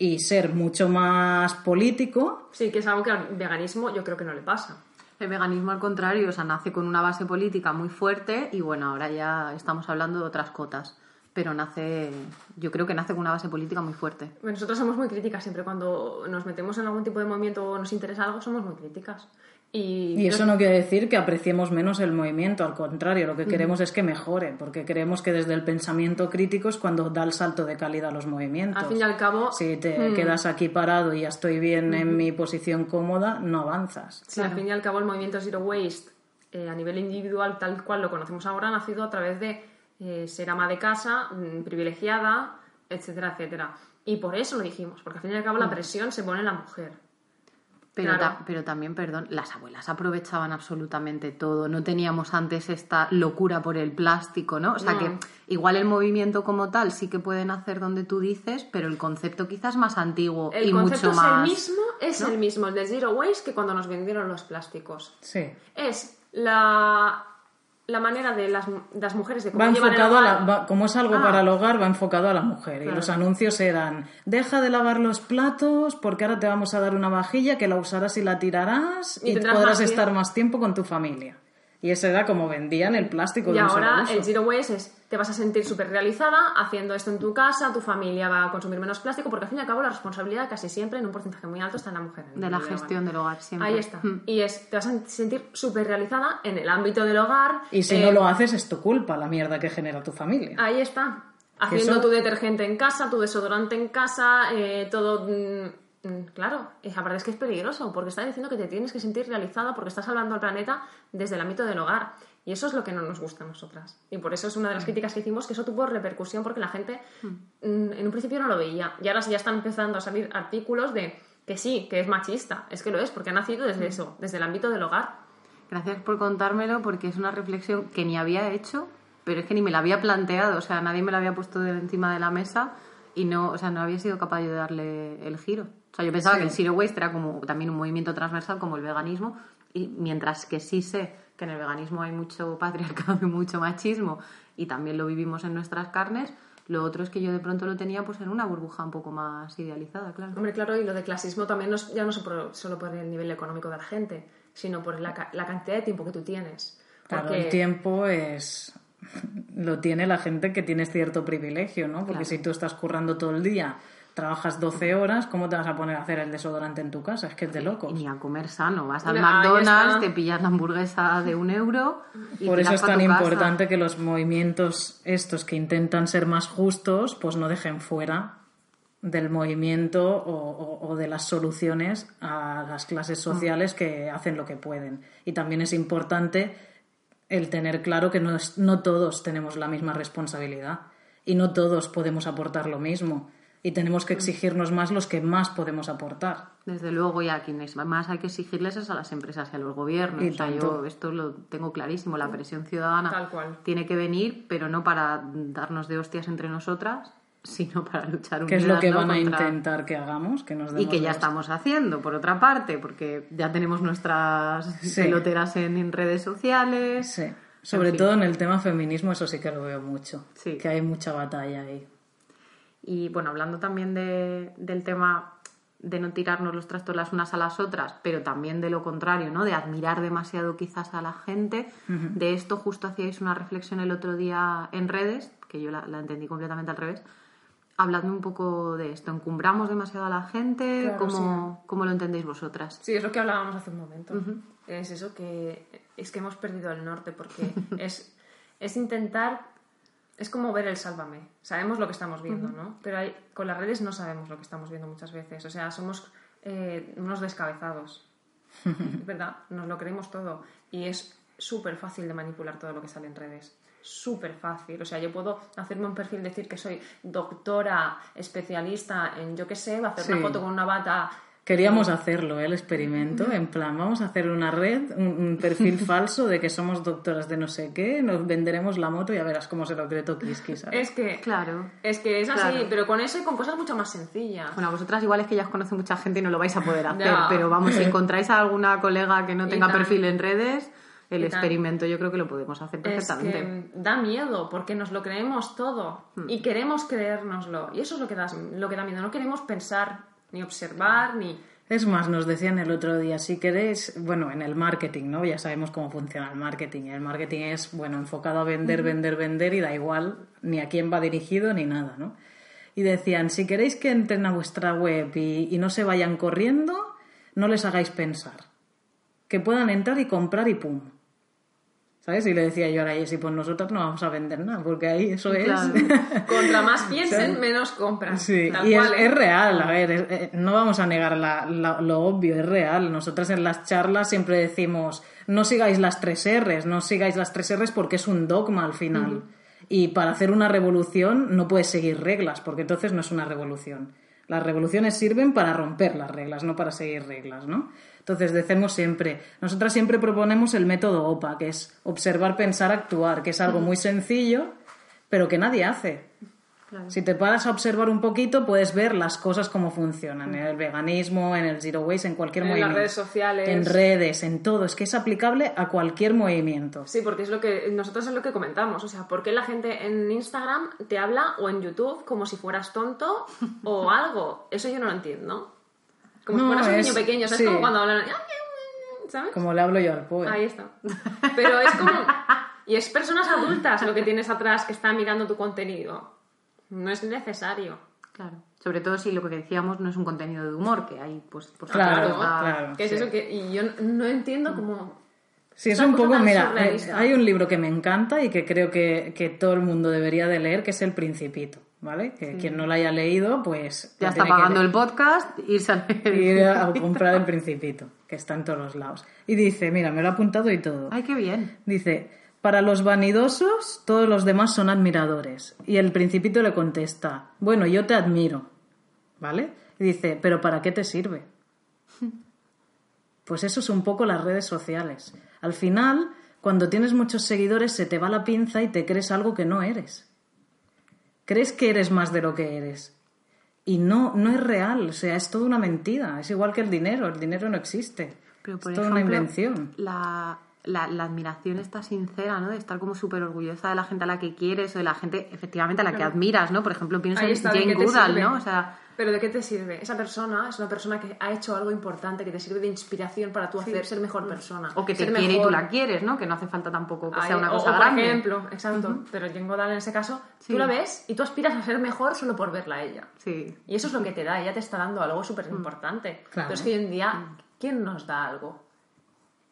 y ser mucho más político. Sí, que es algo que al veganismo yo creo que no le pasa. El veganismo, al contrario, o sea, nace con una base política muy fuerte y bueno, ahora ya estamos hablando de otras cotas. Pero nace, yo creo que nace con una base política muy fuerte. Nosotros somos muy críticas siempre cuando nos metemos en algún tipo de movimiento o nos interesa algo, somos muy críticas. Y, Y eso no quiere decir que apreciemos menos el movimiento, al contrario, lo que queremos es que mejore, porque creemos que desde el pensamiento crítico es cuando da el salto de calidad a los movimientos. al fin y al cabo, Si te quedas aquí parado y ya estoy bien en mi posición cómoda, no avanzas. Sí, al fin y al cabo el movimiento Zero Waste eh, a nivel individual, tal cual lo conocemos ahora, ha nacido a través de eh, ser ama de casa, mm, privilegiada, etcétera, etcétera. Y por eso lo dijimos, porque al fin y al cabo la presión se pone en la mujer. Pero, Claro. ta- pero también, perdón, las abuelas aprovechaban absolutamente todo. No teníamos antes esta locura por el plástico, ¿no? O sea No. que igual el movimiento como tal sí que pueden hacer donde tú dices, pero el concepto quizás más antiguo El y concepto mucho es más. el mismo, es el mismo, el de Zero Waste que cuando nos vendieron los plásticos. Sí. Es la, la manera de las, de las mujeres de cómo Va el enfocado a la, va- como es algo Ah. para el hogar, va enfocado a la mujer. Y los anuncios eran, deja de lavar los platos porque ahora te vamos a dar una vajilla que la usarás y la tirarás Y podrás más estar tiempo". más tiempo con tu familia. Y eso era como vendían el plástico Y de un solo ahora uso. el Zero Waste es, te vas a sentir súper realizada haciendo esto en tu casa, tu familia va a consumir menos plástico, porque al fin y al cabo la responsabilidad casi siempre, en un porcentaje muy alto, está en la mujer. en el De la gestión del hogar siempre. Ahí está. Mm. Y es, te vas a sentir súper realizada en el ámbito del hogar. Y si eh, no lo haces, es tu culpa la mierda que genera tu familia. Ahí está. Haciendo Eso- tu detergente en casa, tu desodorante en casa, eh, todo. mm, claro, y aparte es que es peligroso, porque está diciendo que te tienes que sentir realizada porque estás salvando al planeta desde el ámbito del hogar. Y eso es lo que no nos gusta a nosotras. Y por eso es una de las críticas que hicimos, que eso tuvo repercusión porque la gente mm, en un principio no lo veía. Y ahora ya están empezando a salir artículos de que sí, que es machista. Es que lo es, porque ha nacido desde eso, desde el ámbito del hogar. Gracias por contármelo porque es una reflexión que ni había hecho, pero es que ni me la había planteado, o sea, nadie me la había puesto de encima de la mesa y no, o sea, no había sido capaz de darle el giro. O sea, yo pensaba que el zero waste era como también un movimiento transversal como el veganismo y mientras que sí sé que en el veganismo hay mucho patriarcado y mucho machismo y también lo vivimos en nuestras carnes, lo otro es que yo de pronto lo tenía pues en una burbuja un poco más idealizada, claro. Hombre, claro, y lo de clasismo también no es- ya no es por- solo por el nivel económico de la gente, sino por la, la cantidad de tiempo que tú tienes. Claro, Porque- el tiempo es lo tiene la gente que tiene cierto privilegio, ¿no? Porque Claro. si tú estás currando todo el día, trabajas 12 horas, ¿cómo te vas a poner a hacer el desodorante en tu casa? Es que es de Y locos. ni a comer sano, vas al McDonald's, te pillas la hamburguesa de un euro y Por eso es tan casa. importante que los movimientos estos que intentan ser más justos, pues no dejen fuera del movimiento o, o- o de las soluciones a las clases sociales que hacen lo que pueden. Y también es importante el tener claro que no, es- no todos tenemos la misma responsabilidad y no todos podemos aportar lo mismo. Y tenemos que exigirnos más los que más podemos aportar. Desde luego, y a quienes más hay que exigirles es a las empresas y a los gobiernos. Y o sea, tanto. yo esto lo tengo clarísimo. La presión ciudadana Tal cual. tiene que venir, pero no para darnos de hostias entre nosotras, sino para luchar Que es unidas, lo que ¿no? van a intentar que hagamos, que nos Y que ya los- estamos haciendo, por otra parte, porque ya tenemos nuestras Sí. peloteras en, en redes sociales. Sí. Sobre fin. todo en el tema feminismo, eso sí que lo veo mucho. Sí. Que hay mucha batalla ahí. Y bueno, hablando también de- del tema de no tirarnos los trastos las unas a las otras, pero también de lo contrario, ¿no? De admirar demasiado quizás a la gente. De esto justo hacíais una reflexión el otro día en redes, que yo la, la entendí completamente al revés. Habladme un poco de esto. ¿Encumbramos demasiado a la gente? Claro, ¿Cómo, cómo lo entendéis vosotras? Sí, es lo que hablábamos hace un momento. Es eso que es que hemos perdido el norte porque es, es intentar, es como ver el sálvame. Sabemos lo que estamos viendo, ¿no? Pero hay- con las redes no sabemos lo que estamos viendo muchas veces. O sea, somos eh, unos descabezados. Es verdad, nos lo creemos todo. Y es súper fácil de manipular todo lo que sale en redes. Súper fácil. O sea, yo puedo hacerme un perfil, decir que soy doctora, especialista en yo qué sé, hacer Sí. una foto con una bata Queríamos hacerlo, ¿eh? el experimento, en plan, vamos a hacer una red, un, un perfil falso de que somos doctoras de no sé qué, nos venderemos la moto y ya verás cómo se lo cree Tokiski, ¿sabes? Es que, Claro. es que es así, Claro. pero con eso y con cosas mucho más sencillas. Bueno, a vosotras igual es que ya os conoce mucha gente y no lo vais a poder hacer, Ya. pero vamos, si encontráis a alguna colega que no tenga perfil en redes, el experimento yo creo que lo podemos hacer Es perfectamente. que da miedo porque nos lo creemos todo Hmm. y queremos creérnoslo. Y eso es lo que, da, lo que da miedo. No queremos pensar, ni observar, ni... Es más, nos decían el otro día, si queréis, bueno, en el marketing, ¿no? Ya sabemos cómo funciona el marketing. El marketing es, bueno, enfocado a vender, vender, vender y da igual ni a quién va dirigido ni nada, ¿no? Y decían, si queréis que entren a vuestra web y, y no se vayan corriendo, no les hagáis pensar. Que puedan entrar y comprar y pum. ¿Sabes? Y le decía yo a la Jessie, pues nosotros no vamos a vender nada, porque ahí eso es... Claro. Contra más piensen, menos compran. Sí, Tal y es, ¿eh? es real, a ver, es- eh, no vamos a negar la- la- lo obvio, es real. Nosotras en las charlas siempre decimos, no sigáis las tres R's, no sigáis las tres R's porque es un dogma al final. Y para hacer una revolución no puedes seguir reglas, porque entonces no es una revolución. Las revoluciones sirven para romper las reglas, no para seguir reglas, ¿no? Entonces decimos siempre, nosotras siempre proponemos el método OPA, que es observar, pensar, actuar, que es algo muy sencillo, pero que nadie hace. Si te paras a observar un poquito, puedes ver las cosas como funcionan, en el veganismo, en el zero waste, en cualquier En las movimiento. redes sociales. En redes, en todo. Es que es aplicable a cualquier movimiento. Sí, porque es lo que nosotros es lo que comentamos. O sea, ¿por qué la gente en Instagram te habla o en YouTube como si fueras tonto o algo? Eso yo no lo entiendo. Como si fueras un es- niño pequeño, ¿sabes? sí. Como cuando hablan. ¿Sabes? Como le hablo yo al poe. Ahí está. Pero es como. Y es personas adultas lo que tienes atrás que están mirando tu contenido. No es necesario. Claro. Sobre todo si lo que decíamos no es un contenido de humor, que hay, pues, por Claro, está- claro. ¿Qué es sí. eso que.? Y yo no entiendo cómo. Sí, es un poco, mira, surrealista. hay un libro que me encanta y que creo que, que todo el mundo debería de leer, que es El Principito, ¿vale? Que quien no lo haya leído, pues... Ya está que pagando el podcast, irse a leer. Ir a comprar El Principito, que está en todos los lados. Y dice, mira, me lo he apuntado y todo. Ay, qué bien. Dice, para los vanidosos, todos los demás son admiradores. Y el principito le contesta, bueno, yo te admiro. ¿Vale? Y dice, pero ¿para qué te sirve? Pues eso es un poco las redes sociales. Al final, cuando tienes muchos seguidores, se te va la pinza y te crees algo que no eres. Crees que eres más de lo que eres. Y no, no es real, o sea, es toda una mentira. Es igual que el dinero, el dinero no existe. Pero, por es toda ejemplo, una invención. La, la, la admiración está sincera, ¿no? De estar como súper orgullosa de la gente a la que quieres o de la gente, efectivamente, a la que admiras, ¿no? Por ejemplo, pienso en está, ¿de Jane Goodall? ¿no? O sea, Pero ¿de qué te sirve? Esa persona es una persona que ha hecho algo importante, que te sirve de inspiración para tú hacer ser mejor persona. o que te ser quiere y tú mejor. la quieres, ¿no? Que no hace falta tampoco que sea una cosa o, grande. Por ejemplo, exacto. Pero Jane Goodall en ese caso, Sí. tú la ves y tú aspiras a ser mejor solo por verla a ella. Sí. Y eso es lo que te da, ella te está dando algo súper importante. Claro. Pero es que hoy en día, ¿quién nos da algo?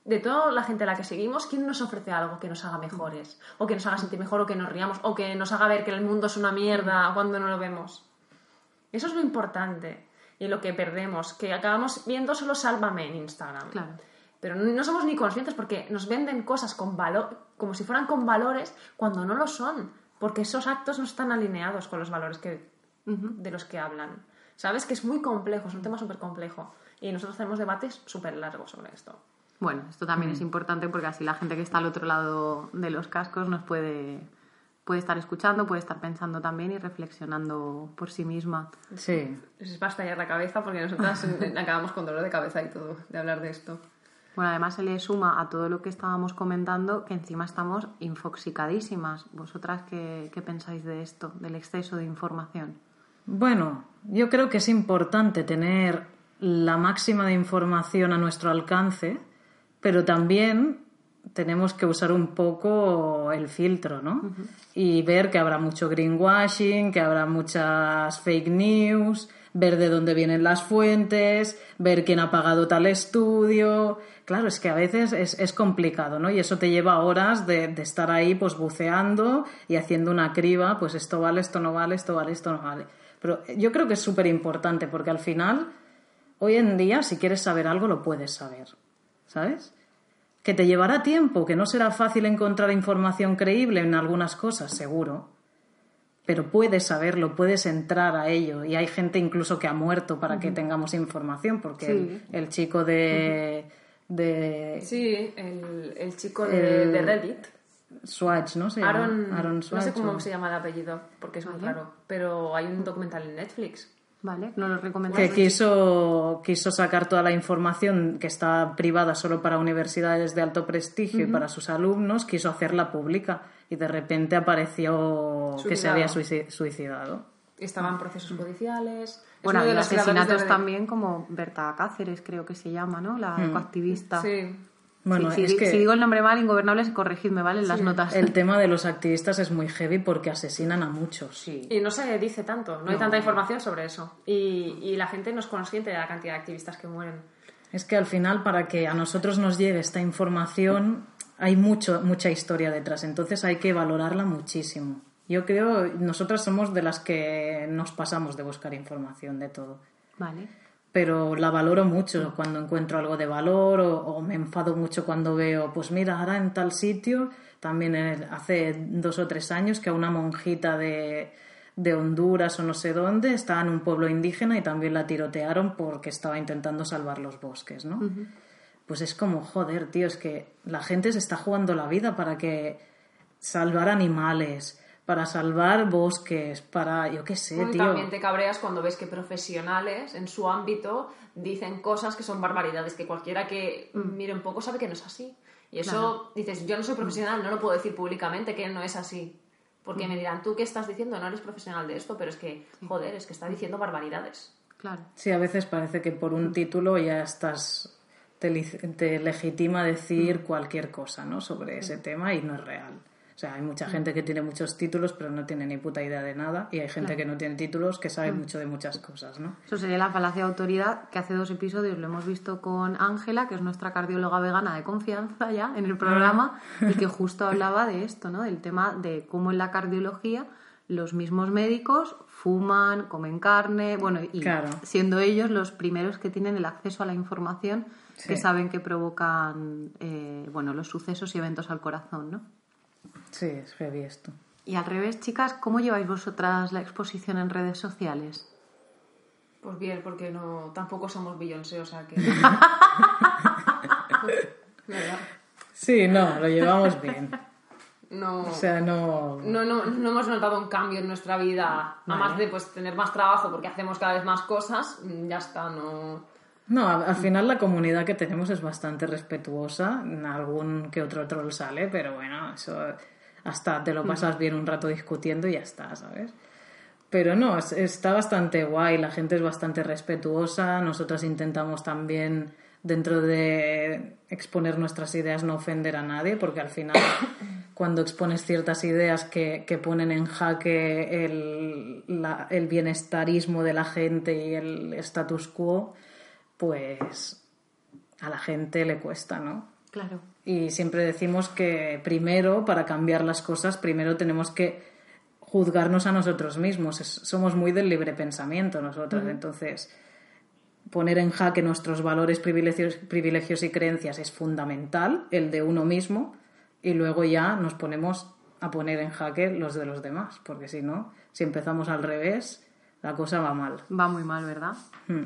De toda la gente a la que seguimos, ¿quién nos ofrece algo que nos haga mejores? O que nos haga sentir mejor, o que nos riamos, o que nos haga ver que el mundo es una mierda cuando no lo vemos. Eso es lo importante. Y lo que perdemos, que acabamos viendo solo Sálvame en Instagram. Claro. Pero no somos ni conscientes porque nos venden cosas con valor, como si fueran con valores cuando no lo son. Porque esos actos no están alineados con los valores que, de los que hablan. ¿Sabes? Que es muy complejo, es un tema súper complejo. Y nosotros tenemos debates súper largos sobre esto. Bueno, esto también es importante porque así la gente que está al otro lado de los cascos nos puede, puede estar escuchando, puede estar pensando también y reflexionando por sí misma. Sí, Les va a estallar la cabeza porque nosotras acabamos con dolor de cabeza y todo de hablar de esto. Bueno, además se le suma a todo lo que estábamos comentando que encima estamos infoxicadísimas. ¿Vosotras qué, qué pensáis de esto, del exceso de información? Bueno, yo creo que es importante tener la máxima de información a nuestro alcance, pero también tenemos que usar un poco el filtro, ¿no? Y ver que habrá mucho greenwashing, que habrá muchas fake news, ver de dónde vienen las fuentes, ver quién ha pagado tal estudio. Claro, es que a veces es, es complicado, ¿no? Y eso te lleva horas de, de estar ahí, pues buceando y haciendo una criba, pues esto vale, esto no vale, esto vale, esto no vale. Pero yo creo que es súper importante porque al final, hoy en día, si quieres saber algo, lo puedes saber, ¿sabes? Que te llevará tiempo, que no será fácil encontrar información creíble en algunas cosas, seguro. Pero puedes saberlo, puedes entrar a ello. Y hay gente incluso que ha muerto para que tengamos información, porque Sí. el, el chico de, de Sí, el, el chico de, El- de Reddit, Swatch, ¿no? Se llama? Aaron, Aaron no sé Swatch, cómo o- se llama el apellido, porque es muy raro, pero hay un documental en Netflix. ¿Vale? ¿No lo recomendáis? que quiso, quiso sacar toda la información que está privada solo para universidades de alto prestigio y para sus alumnos, quiso hacerla pública y de repente apareció que se Suicidado. había suici- suicidado. Estaban procesos judiciales. Es Bueno, de de asesinatos Reddit. también como Berta Cáceres, creo que se llama, ¿no? La ecoactivista. Sí. Bueno, si, es si- que si digo el nombre mal, Ingobernables, corregidme, ¿vale? En las notas. el tema de los activistas es muy heavy porque asesinan a muchos. Sí. Y no se dice tanto, no, hay tanta información sobre eso. Y, y la gente no es consciente de la cantidad de activistas que mueren. Es que al final, para que a nosotros nos llegue esta información, hay mucho, mucha historia detrás, entonces hay que valorarla muchísimo. Yo creo, nosotras somos de las que nos pasamos de buscar información de todo, Vale. Pero la valoro mucho cuando encuentro algo de valor o, o me enfado mucho cuando veo, pues mira, ahora en tal sitio, también hace dos o tres años que a una monjita de, de Honduras o no sé dónde, estaba en un pueblo indígena y también la tirotearon porque estaba intentando salvar los bosques, ¿no? Pues es como, joder, tío, es que la gente se está jugando la vida para que salvar animales, para salvar bosques, para, yo qué sé, tío. También te cabreas cuando ves que profesionales en su ámbito dicen cosas que son barbaridades, que cualquiera que mire un poco sabe que no es así. Y eso dices, yo no soy profesional, no lo puedo decir públicamente que no es así. Porque me dirán, tú qué estás diciendo, no eres profesional de esto, pero es que, joder, es que está diciendo barbaridades. Claro. Sí, a veces parece que por un título ya estás te legitima decir cualquier cosa, ¿no? Sobre ese tema y no es real. O sea, hay mucha gente que tiene muchos títulos pero no tiene ni puta idea de nada y hay gente que no tiene títulos que sabe mucho de muchas cosas, ¿no? Eso sería la falacia de autoridad, que hace dos episodios lo hemos visto con Ángela, que es nuestra cardióloga vegana de confianza ya en el programa, y que justo hablaba de esto, ¿no? Del tema de cómo en la cardiología los mismos médicos fuman, comen carne, bueno, y Claro. siendo ellos los primeros que tienen el acceso a la información que saben que provocan, eh, bueno, los sucesos y eventos al corazón, ¿no? Sí, es heavy esto. Y al revés, chicas, ¿cómo lleváis vosotras la exposición en redes sociales? Pues bien, porque no tampoco somos Beyoncé, o sea que... ¿Verdad? Sí, no, lo llevamos bien. No, O sea, no... no, no, no hemos notado un cambio en nuestra vida, además de pues, tener más trabajo porque hacemos cada vez más cosas, mm, ya está, no... No, al al final la comunidad que tenemos es bastante respetuosa. Algún que otro troll sale, pero bueno, eso hasta te lo pasas bien un rato discutiendo y ya está, ¿sabes? Pero no, es- está bastante guay, la gente es bastante respetuosa. Nosotras intentamos también, dentro de exponer nuestras ideas, no ofender a nadie, porque al final, cuando expones ciertas ideas que, que ponen en jaque el, la- el bienestarismo de la gente y el status quo, pues a la gente le cuesta, ¿no? Claro. Y siempre decimos que primero, para cambiar las cosas, primero tenemos que juzgarnos a nosotros mismos. Es- somos muy del libre pensamiento nosotros. Entonces, poner en jaque nuestros valores, privilegios, privilegios y creencias es fundamental, el de uno mismo, y luego ya nos ponemos a poner en jaque los de los demás, porque si no, si empezamos al revés, la cosa va mal. Va muy mal, ¿verdad? Hmm.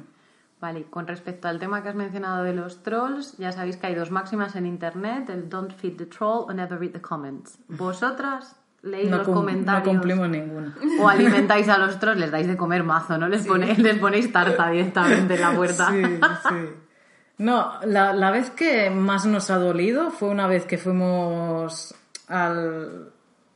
Vale, y con respecto al tema que has mencionado de los trolls, ya sabéis que hay dos máximas en internet, el don't feed the troll o never read the comments. ¿Vosotras leéis No, los comentarios no cumplimos ninguno. o alimentáis a los trolls? Les dais de comer mazo, ¿no? Les, ponéis, les ponéis tarta directamente en la puerta. Sí, sí. No, la, la vez que más nos ha dolido fue una vez que fuimos al,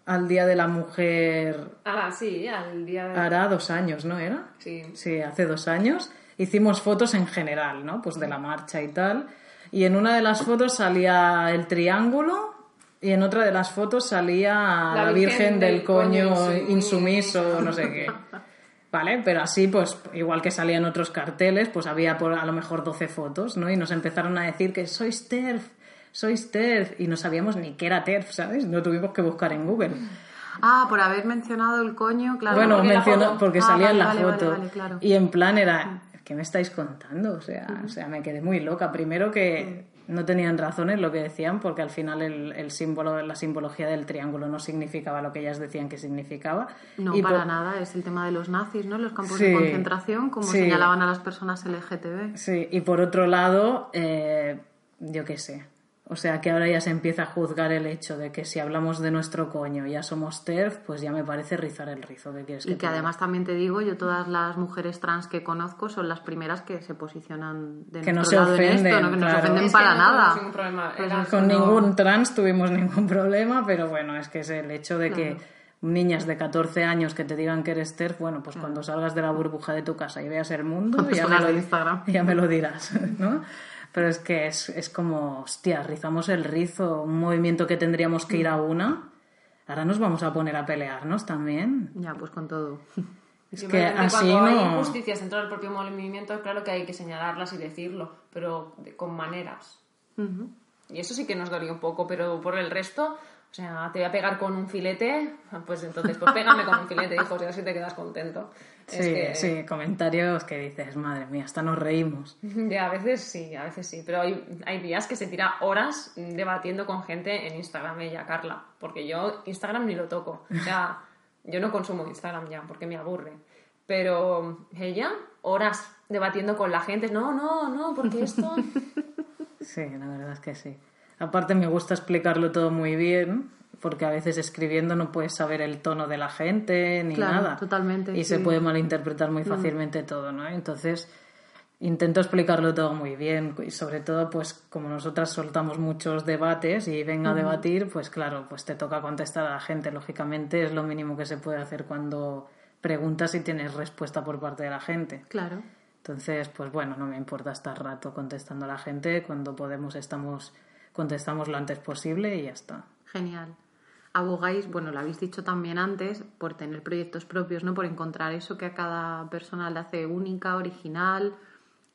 al Día de la Mujer, Ah, sí, al día de... hará dos años, ¿no era? Sí. Sí, hace dos años. Hicimos fotos en general, ¿no? Pues de la marcha y tal. Y en una de las fotos salía el triángulo y en otra de las fotos salía la, Virgen, del, coño, insumiso, no sé qué. Vale, pero así, pues, igual que salían otros carteles, pues había por a lo mejor 12 fotos, ¿no? Y nos empezaron a decir que sois TERF, sois TERF, y no sabíamos ni qué era TERF, ¿sabes? No tuvimos que buscar en Google. Ah, por haber mencionado el coño, claro. bueno, porque la mencionó, porque Ah, salía en vale, la vale, vale, foto. vale, claro. Y en plan era, ¿qué me estáis contando? O sea, o sea, me quedé muy loca. Primero que no tenían razón en lo que decían, porque al final el, el símbolo, la simbología del triángulo no significaba lo que ellas decían que significaba. No, Y para por- nada, es el tema de los nazis, ¿no? Los campos Sí, de concentración, como sí. señalaban a las personas LGTB. Sí, y por otro lado, eh, yo qué sé. O sea, que ahora ya se empieza a juzgar el hecho de que si hablamos de nuestro coño ya somos TERF, pues ya me parece rizar el rizo. ¿Qué quieres que Y que además también te digo, yo todas las mujeres trans que conozco son las primeras que se posicionan de Que no nuestro se lado en ofenden, esto, no que no se ofenden Es que para no nada. ningún problema. Pues Con no- ningún trans tuvimos ningún problema, pero bueno, es que es el hecho de que niñas de 14 años que te digan que eres TERF, bueno, pues cuando salgas de la burbuja de tu casa y veas el mundo, ya me, lo, Instagram. ya me lo dirás, ¿no? Pero es que es, es como, hostia, rizamos el rizo, un movimiento que tendríamos que ir a una, ahora nos vamos a poner a pelearnos también. Ya, pues con todo. Es Yo que así cuando hay injusticias dentro del propio movimiento, claro que hay que señalarlas y decirlo, pero de- con maneras. Y eso sí que nos dolió un poco, pero por el resto, o sea, te voy a pegar con un filete, pues entonces, pues pégame con un filete, hijos, y así te quedas contento. Sí, Es que- sí, comentarios que dices, madre mía, hasta nos reímos. Ya, a veces sí, a veces sí, pero hay, hay días que se tira horas debatiendo con gente en Instagram, ella, Carla, porque yo Instagram ni lo toco. O sea, Yo no consumo Instagram ya porque me aburre. Pero ella, horas debatiendo con la gente, no, no, no, porque esto... Sí, la verdad es que sí. Aparte me gusta explicarlo todo muy bien, porque a veces escribiendo no puedes saber el tono de la gente ni Claro, nada. totalmente, Y se sí. Mm. puede malinterpretar muy fácilmente todo, ¿no? Entonces intento explicarlo todo muy bien y sobre todo pues como nosotras soltamos muchos debates y venga a debatir pues claro pues te toca contestar a la gente lógicamente es lo mínimo que se puede hacer cuando preguntas y tienes respuesta por parte de la gente Claro. entonces, pues bueno, no me importa estar rato contestando a la gente. Cuando podemos estamos contestamos lo antes posible y ya está. Genial. Abogáis, bueno, lo habéis dicho también antes, por tener proyectos propios, ¿no? Por encontrar eso que a cada persona le hace única, original.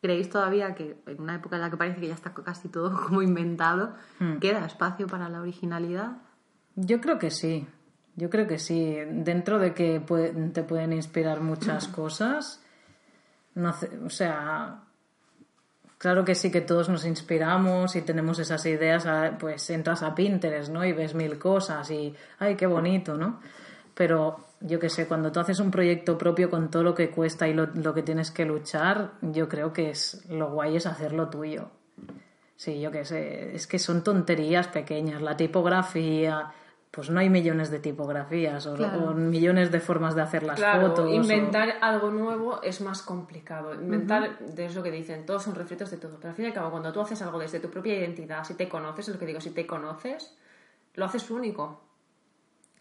¿Creéis todavía que en una época en la que parece que ya está casi todo como inventado, queda espacio para la originalidad? Yo creo que sí. Yo creo que sí. Dentro de que te pueden inspirar muchas cosas. No o sea, claro que sí que todos nos inspiramos y tenemos esas ideas, ah, pues entras a Pinterest, ¿no? Y ves mil cosas y, ay, qué bonito, ¿no? Pero yo qué sé, cuando tú haces un proyecto propio con todo lo que cuesta y lo, que tienes que luchar, yo creo que es lo guay es hacerlo tuyo. Sí, yo qué sé, es que son tonterías pequeñas. La tipografía, pues no hay millones de tipografías o, Claro. o millones de formas de hacer las Claro, fotos. o- inventar algo nuevo es más complicado. Inventar, de eso que dicen, todos son refritos de todo. Pero al fin y al cabo, cuando tú haces algo desde tu propia identidad, si te conoces, es lo que digo, si te conoces, lo haces único.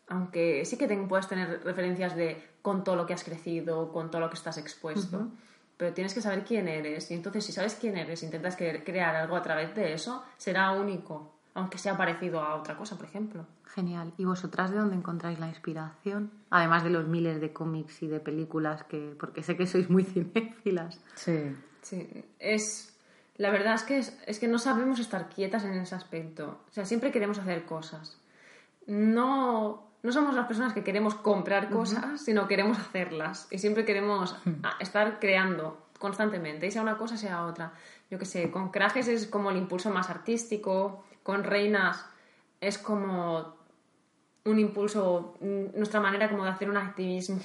Aunque sí que te- puedes tener referencias de con todo lo que has crecido, con todo lo que estás expuesto. Pero tienes que saber quién eres. Y entonces, si sabes quién eres, intentas cre- crear algo a través de eso, será único. Aunque sea parecido a otra cosa, por ejemplo. Genial. ¿Y vosotras de dónde encontráis la inspiración? Además de los miles de cómics y de películas que... Porque sé que sois muy cinéfilas. Sí. Sí, es. La verdad es que, es, es que no sabemos estar quietas en ese aspecto. O sea, siempre queremos hacer cosas. No, no somos las personas que queremos comprar cosas, sino queremos hacerlas. Y siempre queremos ah, estar creando constantemente, y sea una cosa, sea otra. Yo qué sé, con Crajes es como el impulso más artístico, con Reinas es como un impulso, mm, nuestra manera como de hacer un activismo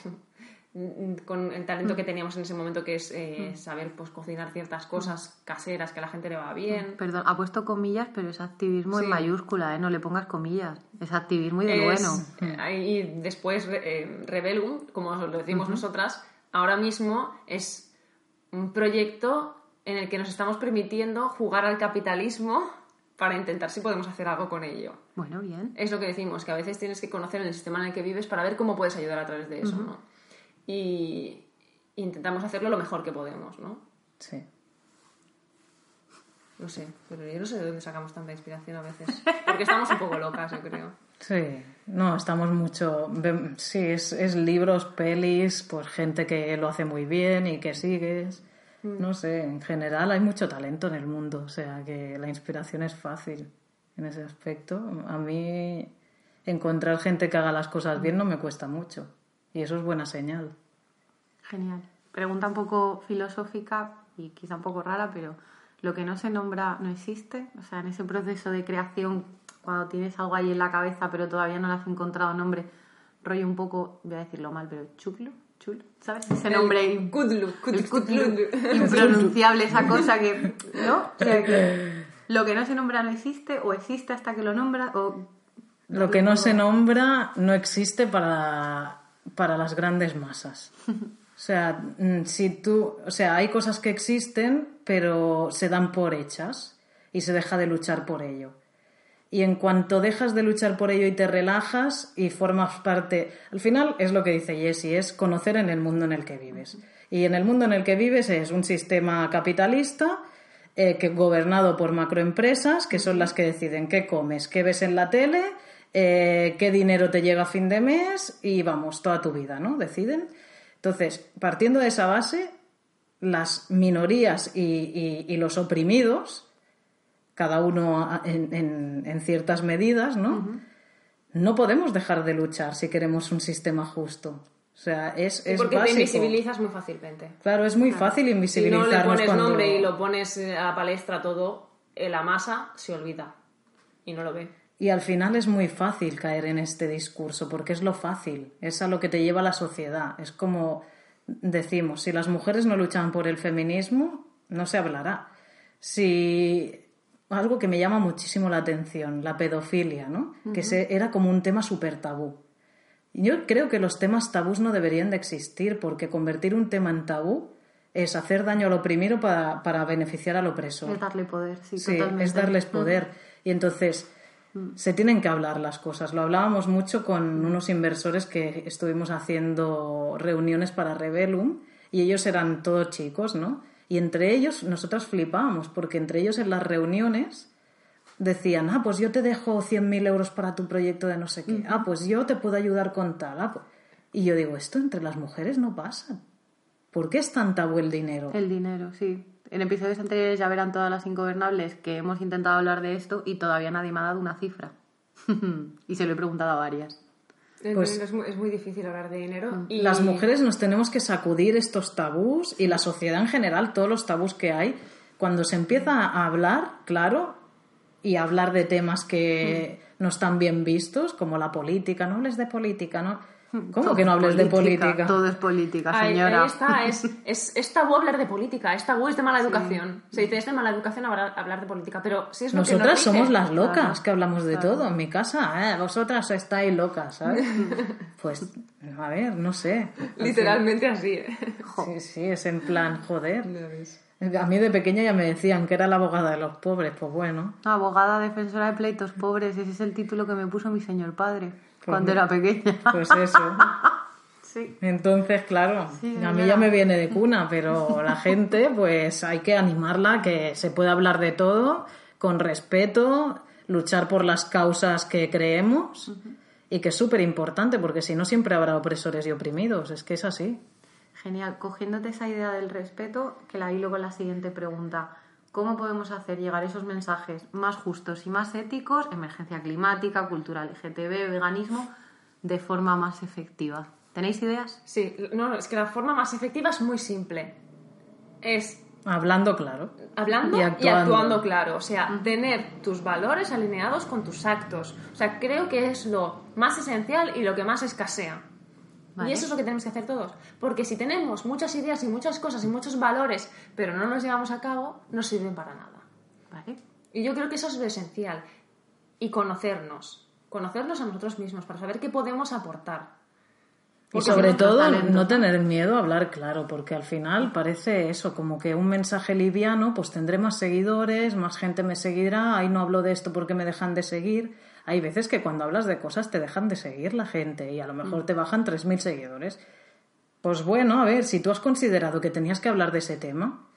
mm, con el talento que teníamos en ese momento que es eh, saber pues cocinar ciertas cosas caseras que a la gente le va bien. Perdón, ha puesto comillas, pero es activismo Sí. en mayúscula, ¿eh? No le pongas comillas. Es activismo y de Es- bueno. eh, y después eh, Rebelum, como lo decimos nosotras, ahora mismo es un proyecto en el que nos estamos permitiendo jugar al capitalismo para intentar si podemos hacer algo con ello. Bueno, bien. Es lo que decimos, que a veces tienes que conocer el sistema en el que vives para ver cómo puedes ayudar a través de eso, ¿no? Y intentamos hacerlo lo mejor que podemos, ¿no? Sí. No sé, pero yo no sé de dónde sacamos tanta inspiración a veces. Porque estamos un poco locas, yo creo. Sí, no, estamos mucho. Sí, es, es libros, pelis, pues gente que lo hace muy bien y que sigues. No sé, en general hay mucho talento en el mundo, o sea que la inspiración es fácil en ese aspecto. A mí encontrar gente que haga las cosas bien no me cuesta mucho y eso es buena señal. Genial. Pregunta un poco filosófica y quizá un poco rara, pero lo que no se nombra no existe. O sea, en ese proceso de creación, cuando tienes algo ahí en la cabeza, pero todavía no le has encontrado nombre, rollo un poco, voy a decirlo mal, pero chulo, chulo, ¿sabes? Ese nombre El Kudlu, Kudlu, el Cthulhu, Kudlu. impronunciable, esa cosa que, ¿no? O sea, que lo que no se nombra no existe, o existe hasta que lo nombra, o... Lo que no se nombra no existe para, para las grandes masas. O sea, mm, si tú, o sea, hay cosas que existen, pero se dan por hechas y se deja de luchar por ello. Y en cuanto dejas de luchar por ello y te relajas y formas parte, al final es lo que dice Jessie, es conocer en el mundo en el que vives. Y en el mundo en el que vives es un sistema capitalista eh, que gobernado por macroempresas que son las que deciden qué comes, qué ves en la tele, eh, qué dinero te llega a fin de mes y vamos, toda tu vida, ¿no? Deciden. Entonces, partiendo de esa base, las minorías y los oprimidos, cada uno en, en- en ciertas medidas, ¿no? No podemos dejar de luchar si queremos un sistema justo. O sea, es, es Porque te invisibilizas muy fácilmente. Claro, es muy fácil Si invisibilizarnos no le pones cuando... nombre y lo pones eh, a la palestra todo, eh, la masa se olvida y no lo ve. Y al final es muy fácil caer en este discurso, porque es lo fácil, es a lo que te lleva la sociedad. Es como decimos, si las mujeres no luchan por el feminismo, no se hablará. Si algo que me llama muchísimo la atención, la pedofilia, ¿no? Que se, era como un tema súper tabú. Yo creo que los temas tabús no deberían de existir, porque convertir un tema en tabú es hacer daño al oprimido para, para beneficiar al opresor. Es darle poder, sí, Sí, totalmente. es darles poder. Y entonces se tienen que hablar las cosas. Lo hablábamos mucho con unos inversores que estuvimos haciendo reuniones para Revelum y ellos eran todos chicos, ¿no? Y entre ellos nosotras flipábamos porque entre ellos en las reuniones decían, ah, pues yo te dejo 100.000 euros para tu proyecto de no sé qué, ah, pues yo te puedo ayudar con tal. ah, pues-". Y yo digo, esto entre las mujeres no pasa. ¿Por qué es tan tabú el dinero? El dinero, sí. En episodios anteriores ya verán todas las ingobernables que hemos intentado hablar de esto y todavía nadie me ha dado una cifra. y se lo he preguntado a varias. Pues- es, muy, es muy difícil hablar de dinero. Y Las mujeres nos tenemos que sacudir estos tabús y la sociedad en general, todos los tabús que hay, cuando se empieza a hablar, claro, y a hablar de temas que no están bien vistos, como la política, no hables de política, ¿no? ¿Cómo que no hables de política? Todo es política, Ahí, señora. ahí está, es, es, es tabú hablar de política, es tabú, es de mala educación. Se dice, es de mala educación hablar, hablar de política, pero si es lo que Nosotras nos somos dicen. las locas Claro, que hablamos de todo. En mi casa, eh, vosotras estáis locas, ¿sabes? Pues, a ver, no sé. Literalmente así. ¿eh? Sí, sí, es en plan, joder. A mí de pequeña ya me decían que era la abogada de los pobres, pues bueno. Abogada defensora de pleitos pobres, ese es el título que me puso mi señor padre cuando mira. era pequeña. Pues eso. sí. Entonces, claro, Sí, a mí ya me viene de cuna, pero la gente, pues hay que animarla, que se puede hablar de todo, con respeto, luchar por las causas que creemos y que es súper importante, porque si no siempre habrá opresores y oprimidos, es que es así. Genial. Cogiéndote esa idea del respeto, que la hilo con la siguiente pregunta. ¿Cómo podemos hacer llegar esos mensajes más justos y más éticos, emergencia climática, cultura LGTB, veganismo, de forma más efectiva? ¿Tenéis ideas? Sí, no, no, es que la forma más efectiva es muy simple. Es Hablando claro. hablando Y y actuando. actuando, claro. O sea, tener tus valores alineados con tus actos. O sea, creo que es lo más esencial y lo que más escasea. Vale. Y eso es lo que tenemos que hacer todos. Porque si tenemos muchas ideas y muchas cosas y muchos valores, pero no los llevamos a cabo, no sirven para nada. ¿Vale? Y yo creo que eso es lo esencial. Y conocernos. Conocernos a nosotros mismos para saber qué podemos aportar. Y sobre todo ¿no? tener miedo a hablar claro, porque al final parece eso, como que un mensaje liviano, pues tendré más seguidores, más gente me seguirá, ahí no hablo de esto porque me dejan de seguir. Hay veces que cuando hablas de cosas te dejan de seguir la gente y a lo mejor Mm. te bajan 3.000 seguidores. Pues bueno, a ver, si tú has considerado que tenías que hablar de ese tema,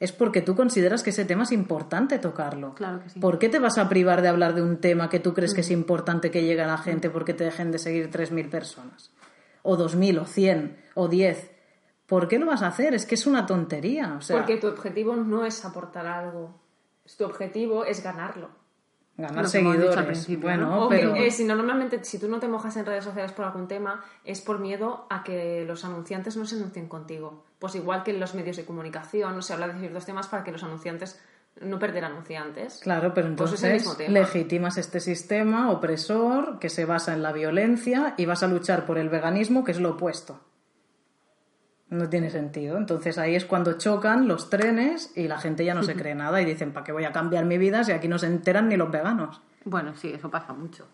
es porque tú consideras que ese tema es importante tocarlo. Claro que sí. ¿Por qué te vas a privar de hablar de un tema que tú crees que es importante que llegue a la gente porque te dejen de seguir 3.000 personas? O 2.000, o 100, o 10. ¿Por qué lo vas a hacer? Es que es una tontería. O sea, Porque tu objetivo no es aportar algo. Tu objetivo es ganarlo. Ganar al seguidores. principio, bueno, ¿no? O que, pero... eh, si no, normalmente, si tú no te mojas en redes sociales por algún tema, es por miedo a que los anunciantes no se anuncien contigo. Pues igual que en los medios de comunicación, no se habla de ciertos temas para que los anunciantes no perder anunciantes. Claro, pero Pues es entonces legitimas este sistema opresor que se basa en la violencia y vas a luchar por el veganismo, que es lo opuesto. No tiene sentido. Entonces ahí es cuando chocan los trenes y la gente ya no se cree nada y dicen, ¿para qué voy a cambiar mi vida si aquí no se enteran ni los veganos? Bueno, sí, eso pasa mucho.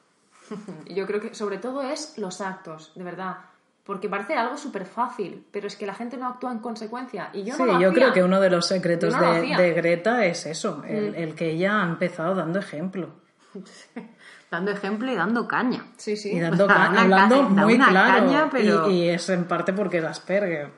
Y yo creo que sobre todo es los actos, de verdad. Porque parece algo súper fácil, pero es que la gente no actúa en consecuencia. Y yo sí, no lo yo hacía. creo que uno de los secretos no de, Greta es eso, Mm. el, el que ella ha empezado dando ejemplo. Dando ejemplo y dando caña. Sí, sí. Y dando O sea, ca- hablando ca- muy claro. caña, pero- y, y es en parte porque es Asperger.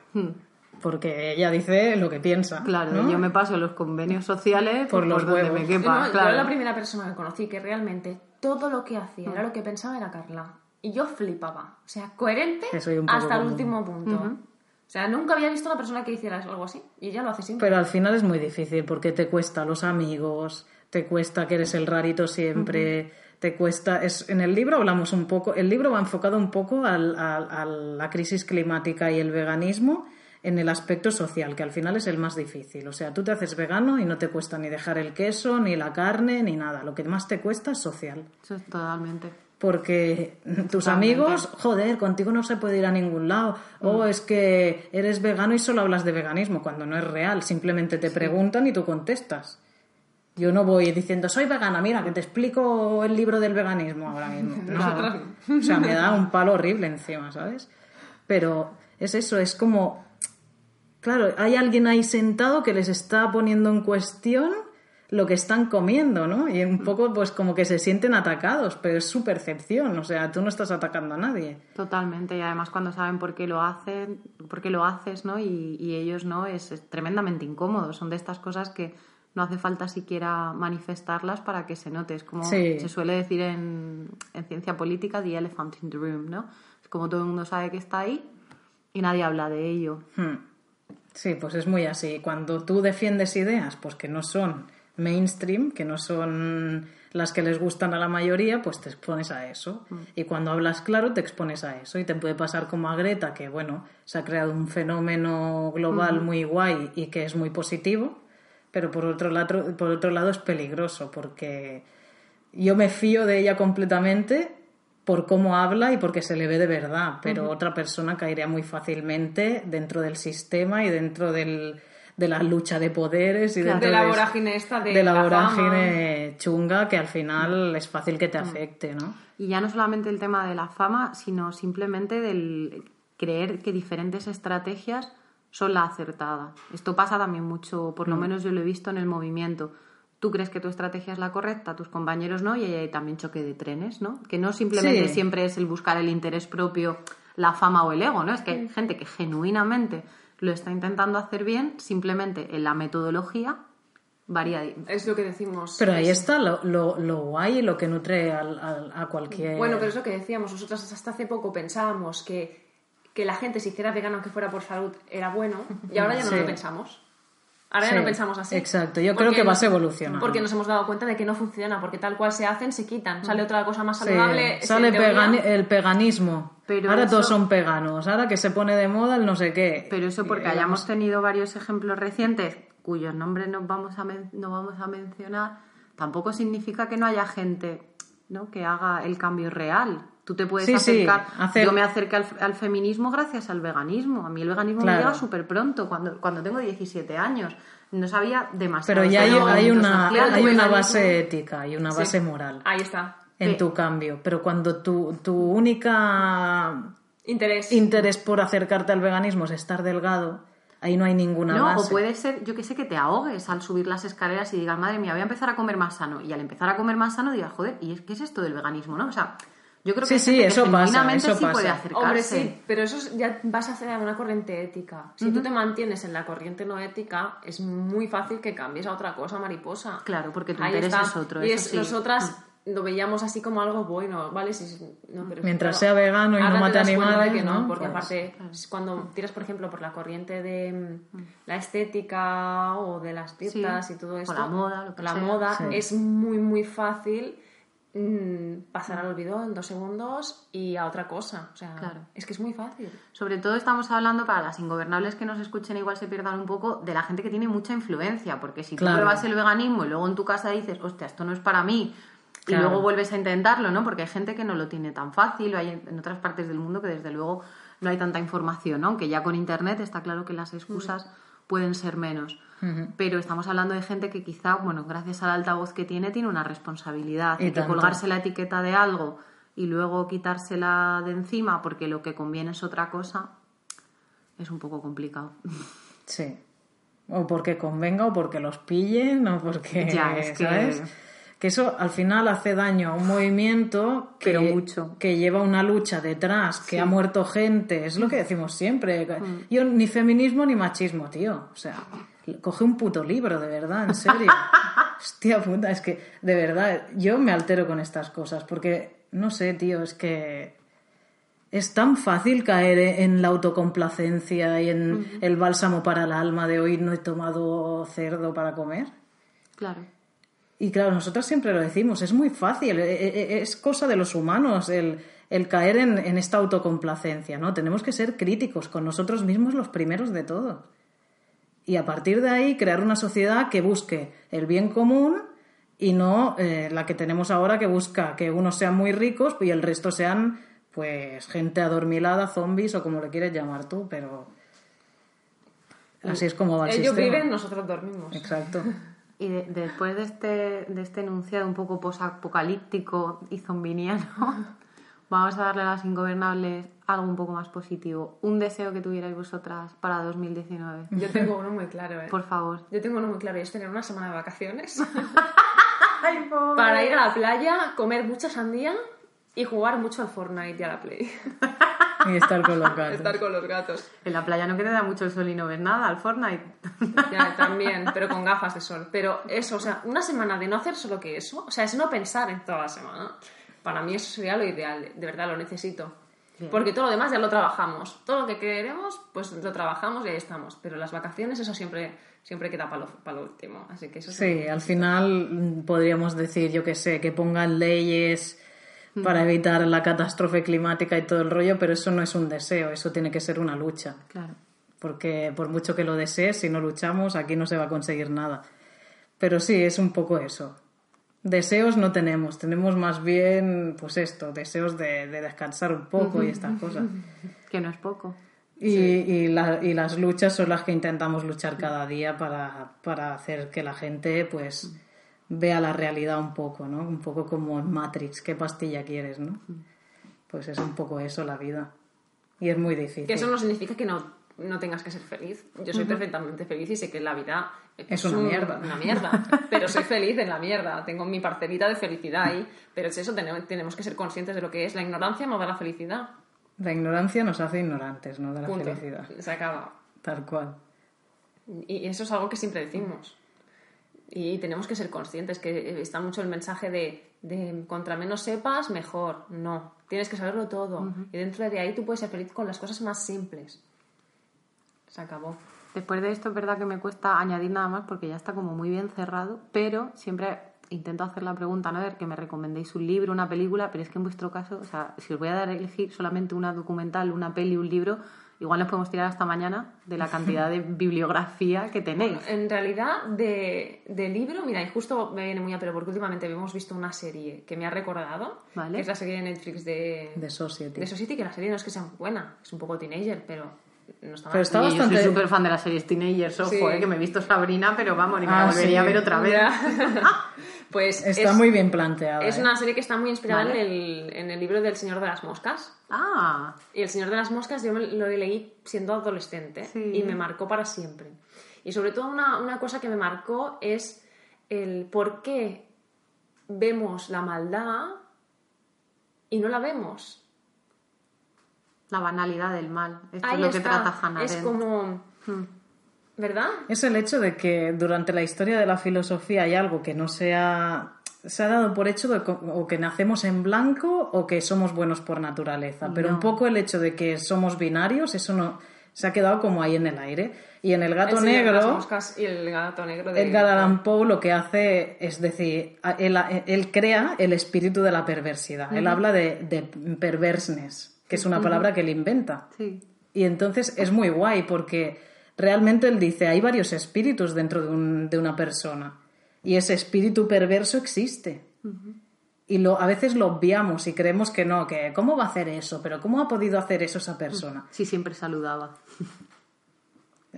Porque ella dice lo que piensa. Claro, ¿no? yo me paso los convenios sociales Por los donde huevos. me quepa. No, claro. Yo la primera persona que conocí que realmente todo lo que hacía era lo que pensaba era Carla. Y yo flipaba. O sea, coherente hasta el último punto. O sea, nunca había visto una persona que hiciera algo así. Y ella lo hace siempre. Pero al final es muy difícil porque te cuesta los amigos, te cuesta que eres el rarito siempre, te cuesta... Es, en el libro hablamos un poco, el libro va enfocado un poco al- al- a la crisis climática y el veganismo en el aspecto social, que al final es el más difícil. O sea, tú te haces vegano y no te cuesta ni dejar el queso, ni la carne, ni nada. Lo que más te cuesta es social. Totalmente. Porque tus amigos, joder, contigo no se puede ir a ningún lado. O es que eres vegano y solo hablas de veganismo, cuando no es real. Simplemente te preguntan y tú contestas. Yo no voy diciendo, soy vegana, mira, que te explico el libro del veganismo ahora mismo. No. O sea, me da un palo horrible encima, ¿sabes? Pero es eso, es como Claro, hay alguien ahí sentado que les está poniendo en cuestión lo que están comiendo, ¿no? Y un poco, pues como que se sienten atacados, pero es su percepción, o sea, tú no estás atacando a nadie. Totalmente, y además cuando saben por qué lo hacen, por qué lo haces, ¿no? Y, ellos no, es, tremendamente incómodo. Son de estas cosas que no hace falta siquiera manifestarlas para que se note. Es como se suele decir en, en ciencia política, the elephant in the room, ¿no? Es como todo el mundo sabe que está ahí y nadie habla de ello. Hmm. Sí, pues es muy así. Cuando tú defiendes ideas, pues que no son mainstream, que no son las que les gustan a la mayoría, pues te expones a eso. Mm. Y cuando hablas claro, te expones a eso. Y te puede pasar como a Greta, que bueno, se ha creado un fenómeno global muy guay y que es muy positivo, pero por otro lado, por otro lado es peligroso, porque yo me fío de ella completamente por cómo habla y porque se le ve de verdad, pero otra persona caería muy fácilmente dentro del sistema y dentro del, de la lucha de poderes y dentro de la vorágine esta de, de la, vorágine chunga que al final es fácil que te afecte, ¿no? Y ya no solamente el tema de la fama, sino simplemente del creer que diferentes estrategias son la acertada. Esto pasa también mucho, por lo mm. menos yo lo he visto en el movimiento tú crees que tu estrategia es la correcta, tus compañeros no, y hay también choque de trenes, ¿no? Que no simplemente siempre es el buscar el interés propio, la fama o el ego, ¿no? Es que hay gente que genuinamente lo está intentando hacer bien, simplemente en la metodología varía. Es lo que decimos. Pero ahí está lo, lo, guay y lo que nutre a cualquier. Bueno, pero es lo que decíamos. Nosotros hasta hace poco pensábamos que, que la gente, si hiciera vegano aunque fuera por salud, era bueno, y ahora ya no lo pensamos. Ahora ya no pensamos así. Exacto, yo creo que vas a evolucionar. Porque nos hemos dado cuenta de que no funciona, porque tal cual se hacen, se quitan. Sale otra cosa más saludable. Sale el peganismo. Pero ahora todos son peganos, ahora que se pone de moda el no sé qué. Pero eso porque hayamos tenido varios ejemplos recientes cuyos nombres no vamos a, no vamos a mencionar, tampoco significa que no haya gente ¿no? que haga el cambio real. Tú te puedes acercar. Yo me acerqué al, feminismo gracias al veganismo. A mí el veganismo me llega súper pronto, cuando, cuando tengo 17 años. No sabía demasiado. Pero ya hay, una, hay una base ética y una base moral. Ahí está. En tu cambio. Pero cuando tu, tu única interés. interés por acercarte al veganismo es estar delgado, ahí no hay ninguna no, O puede ser, yo que sé, que te ahogues al subir las escaleras y digas, madre mía, voy a empezar a comer más sano. Y al empezar a comer más sano digas, joder, ¿y qué es esto del veganismo? ¿no? O sea, yo creo que sí, sí, eso pasa, eso sí puede acercarse. Hombre, sí, pero eso ya vas a hacer una corriente ética. Si tú te mantienes en la corriente no ética, es muy fácil que cambies a otra cosa mariposa. Claro, porque tu interés es otro. Y es, nosotras lo veíamos así como algo bueno, ¿vale? Mientras sea vegano y no mate animales. que no, porque pues, aparte, cuando tiras, por ejemplo, por la corriente de mm, la estética o de las dietas y todo esto, la moda, la moda, es muy, muy fácil Mm, pasar al olvido en dos segundos y a otra cosa. O sea, claro. es que es muy fácil. Sobre todo estamos hablando para las ingobernables que nos escuchen, igual se pierdan un poco de la gente que tiene mucha influencia, porque si tú pruebas el veganismo y luego en tu casa dices, hostia, esto no es para mí, y luego vuelves a intentarlo, ¿no? Porque hay gente que no lo tiene tan fácil, o hay en otras partes del mundo que desde luego no hay tanta información, ¿no? Aunque ya con internet está claro que las excusas mm. Pueden ser menos pero estamos hablando de gente que quizá, bueno, gracias al altavoz que tiene, tiene una responsabilidad. Y, que colgarse la etiqueta de algo y luego quitársela de encima porque lo que conviene es otra cosa, es un poco complicado. Sí. O porque convenga, o porque los pillen, o porque. Ya, es ¿sabes? Que... eso al final hace daño a un movimiento que, mucho. que lleva una lucha detrás, que ha muerto gente, es lo que decimos siempre. Mm. Yo ni feminismo ni machismo, tío. O sea, Coge un puto libro, de verdad, en serio. Hostia puta, es que, de verdad, yo me altero con estas cosas, porque, no sé, tío, es que es tan fácil caer en la autocomplacencia y en el bálsamo para el alma de hoy no he tomado cerdo para comer. Claro. Y claro, nosotros siempre lo decimos, es muy fácil, e, e, e, es cosa de los humanos el, el caer en, en esta autocomplacencia, ¿no? Tenemos que ser críticos con nosotros mismos los primeros de todo. Y a partir de ahí crear una sociedad que busque el bien común y no eh, la que tenemos ahora que busca que unos sean muy ricos y el resto sean pues gente adormilada, zombies o como le quieres llamar tú, pero así es como va el Ellos sistema. viven, nosotros dormimos. Exacto. Y de- después de este, de este enunciado un poco posapocalíptico y zombiniano, vamos a darle a las ingobernables algo un poco más positivo. Un deseo que tuvierais vosotras para 2019. Yo tengo uno muy claro, ¿eh? Por favor. Yo tengo uno muy claro y es tener una semana de vacaciones para ir a la playa, comer mucha sandía y jugar mucho al Fortnite y a la Play. Y estar con los gatos. Estar con los gatos. En la playa no que te da mucho el sol y no ves nada, al Fortnite. Ya, también, pero con gafas de sol. Pero eso, o sea, una semana de no hacer solo que eso, o sea, es no pensar en toda la semana. Para mí eso sería lo ideal, de verdad lo necesito. Bien. Porque todo lo demás ya lo trabajamos. Todo lo que queremos, pues lo trabajamos y ahí estamos. Pero las vacaciones, eso siempre, siempre queda para lo, para lo último. Así que eso Sí, al final mm, podríamos decir, yo que sé, que pongan leyes para evitar la catástrofe climática y todo el rollo, pero eso no es un deseo, eso tiene que ser una lucha. Claro. Porque por mucho que lo desees, si no luchamos, aquí no se va a conseguir nada. Pero sí, es un poco eso. Deseos no tenemos, tenemos más bien, pues esto, deseos de, de descansar un poco y estas cosas. Que no es poco. Y, y, la- y las luchas son las que intentamos luchar cada día para, para hacer que la gente pues vea la realidad un poco, ¿no? Un poco como en Matrix, ¿qué pastilla quieres, no? Pues es un poco eso la vida. Y es muy difícil. Que eso no significa que no, no tengas que ser feliz. Yo soy perfectamente feliz y sé que la vida Es una mierda. Una mierda. Pero soy feliz en la mierda. Tengo mi parcelita de felicidad ahí. Pero es eso, tenemos, tenemos que ser conscientes de lo que es. La ignorancia no da la felicidad. La ignorancia nos hace ignorantes, no de la Punto. felicidad. Se acaba. Tal cual. Y eso es algo que siempre decimos. Y tenemos que ser conscientes, que está mucho el mensaje de, de contra menos sepas, mejor. No, tienes que saberlo todo. Y dentro de ahí tú puedes ser feliz con las cosas más simples. Se acabó. Después de esto es verdad que me cuesta añadir nada más porque ya está como muy bien cerrado, pero siempre intento hacer la pregunta, ¿no? A ver, que me recomendéis un libro, una película, pero es que en vuestro caso, o sea, si os voy a dar a elegir solamente una documental, una peli, un libro, igual nos podemos tirar hasta mañana de la cantidad de bibliografía que tenéis. En realidad, de, de libro, mira, y justo me viene muy a pero porque últimamente hemos visto una serie que me ha recordado, Vale. que es la serie de Netflix de, De Society. de Society, que la serie no es que sea buena, es un poco teenager, pero no está. Pero está bastante- Yo soy súper fan de las series teenagers, ojo, Sí. eh, que me he visto Sabrina, pero vamos, ni me Ah, la volvería sí. a ver otra vez. Pues Está es, muy bien planteada. es ¿eh? una serie que está muy inspirada Vale. en, el, en el libro del Señor de las Moscas. Ah, Y El Señor de las Moscas yo me lo leí siendo adolescente Sí. y me marcó para siempre. Y sobre todo una, una cosa que me marcó es el por qué vemos la maldad y no la vemos. la banalidad del mal. Esto Ahí es lo que está. trata Hannah Es Arendt. como... Hmm. ¿Verdad? Es el hecho de que durante la historia de la filosofía hay algo que no se ha, se ha dado por hecho de o que nacemos en blanco o que somos buenos por naturaleza. Pero No. un poco el hecho de que somos binarios, eso no se ha quedado como ahí en el aire. Y en el gato El negro, y el gato negro de... Edgar Allan Poe lo que hace es decir, él, él crea el espíritu de la perversidad. Él habla de, de perverseness, que es una palabra que él inventa. Sí. Y entonces es muy guay porque realmente él dice, hay varios espíritus dentro de, un- de una persona y ese espíritu perverso existe. Y lo, a veces lo obviamos y creemos que no, que ¿cómo va a hacer eso? Pero ¿cómo ha podido hacer eso esa persona? Sí, siempre saludaba.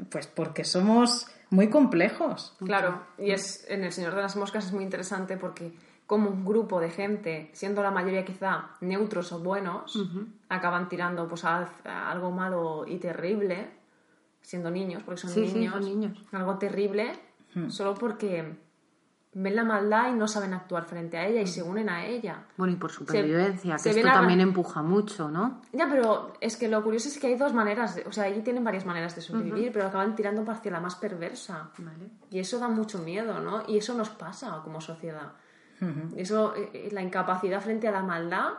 Pues porque somos muy complejos. Claro, y es en El Señor de las Moscas es muy interesante porque como un grupo de gente, siendo la mayoría quizá neutros o buenos, acaban tirando pues a, a algo malo y terrible, siendo niños, porque son, Sí, sí, niños, son niños. algo terrible, solo porque ven la maldad y no saben actuar frente a ella y se unen a ella. Bueno, y por supervivencia, se que esto también empuja mucho, ¿no? Ya, pero es que lo curioso es que hay dos maneras, de- o sea, allí tienen varias maneras de sobrevivir, pero acaban tirando hacia la más perversa. Vale. Y eso da mucho miedo, ¿no? Y eso nos pasa como sociedad. Eso, eh, eh, la incapacidad frente a la maldad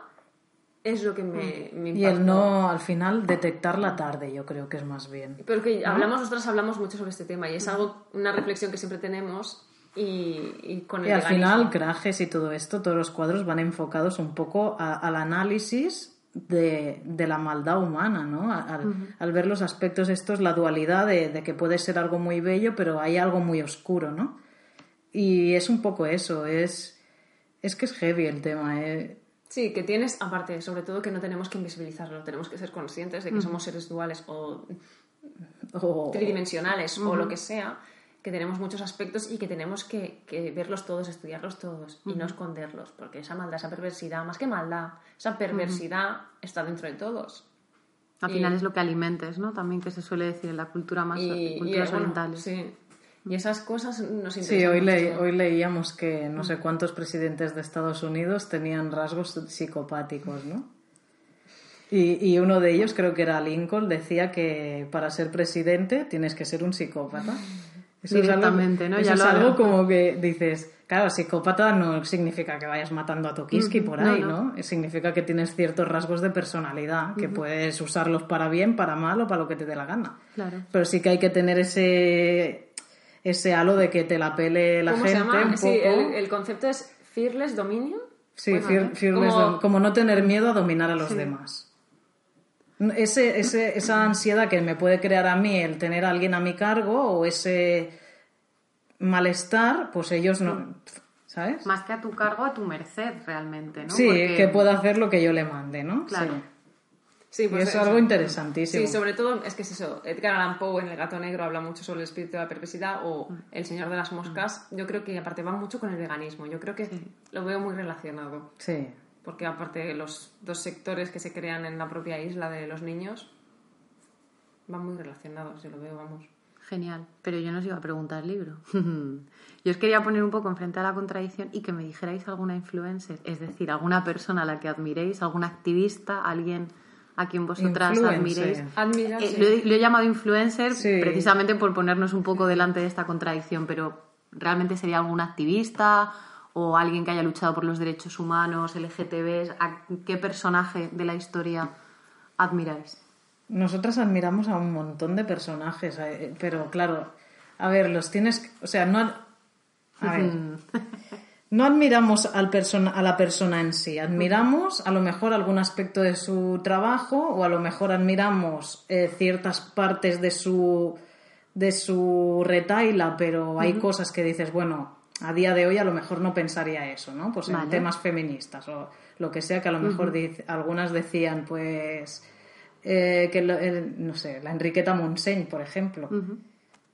es lo que me, me Y el no, al final, detectarla tarde, yo creo que es más bien. Pero que hablamos, nosotros hablamos mucho sobre este tema y es algo, una reflexión que siempre tenemos y, y con el Y al veganismo. final, Crajes y todo esto, todos los cuadros van enfocados un poco a- al análisis de, de la maldad humana, ¿no? Al, al ver los aspectos estos, la dualidad de, de que puede ser algo muy bello, pero hay algo muy oscuro, ¿no? Y es un poco eso, es, es que es heavy el tema, ¿eh? Sí, que tienes, aparte, sobre todo que no tenemos que invisibilizarlo, tenemos que ser conscientes de que somos seres duales o O- tridimensionales o lo que sea, que tenemos muchos aspectos y que tenemos que, que verlos todos, estudiarlos todos y no esconderlos, porque esa maldad, esa perversidad, más que maldad, esa perversidad está dentro de todos. Al Y- final es lo que alimentes, ¿no? También que se suele decir en la cultura más Y, y, culturas bueno, orientales. sí. Y esas cosas nos interesan Sí, hoy, le- mucho. hoy leíamos que no sé cuántos presidentes de Estados Unidos tenían rasgos psicopáticos, ¿no? Y, y uno de ellos, creo que era Lincoln, decía que para ser presidente tienes que ser un psicópata. Eso es algo, Directamente, ¿no? eso Ya es lo algo como que dices, claro, psicópata no significa que vayas matando a Tokiski por no, ahí, no. ¿no? Significa que tienes ciertos rasgos de personalidad, que puedes usarlos para bien, para mal o para lo que te dé la gana. Claro. Pero sí que hay que tener ese ese halo de que te la pele la ¿Cómo gente se llama? un Sí, poco. el, el concepto es fearless dominion. Sí, Bueno, fear- ¿no? fearless Como- dom- como no tener miedo a dominar a los demás. Ese, ese, esa ansiedad que me puede crear a mí el tener a alguien a mi cargo o ese malestar, pues ellos no, ¿sabes? Más que a tu cargo, a tu merced, realmente, ¿no? sí, Porque- que pueda hacer lo que yo le mande, ¿no? Claro. Sí. Sí, Y pues es algo interesantísimo. Sí, sobre todo, es que es eso. Edgar Allan Poe en El gato negro habla mucho sobre el espíritu de la perversidad o El señor de las moscas. Yo creo que aparte va mucho con el veganismo. Yo creo que lo veo muy relacionado. Sí. Porque aparte los dos sectores que se crean en la propia isla de los niños van muy relacionados, yo lo veo, vamos. Genial, pero yo no os iba a preguntar el libro. yo os quería poner un poco enfrente a la contradicción y que me dijerais alguna influencer, es decir, alguna persona a la que admiréis, algún activista, alguien a quien vosotras admiréis. Eh, lo, he, lo he llamado influencer Sí. precisamente por ponernos un poco delante de esta contradicción, pero realmente sería algún activista o alguien que haya luchado por los derechos humanos, LGTBs, ¿a qué personaje de la historia admiráis? Nosotras admiramos a un montón de personajes, eh, pero claro, a ver, los tienes, o sea, no, a ver, no admiramos al persona, a la persona en sí, admiramos a lo mejor algún aspecto de su trabajo o a lo mejor admiramos eh, ciertas partes de su de su retaila, pero hay cosas que dices, bueno, a día de hoy a lo mejor no pensaría eso, ¿no? Pues en temas feministas o lo que sea que a lo mejor dice- algunas decían, pues eh, que lo- el- no sé, la Enriqueta Montseny, por ejemplo.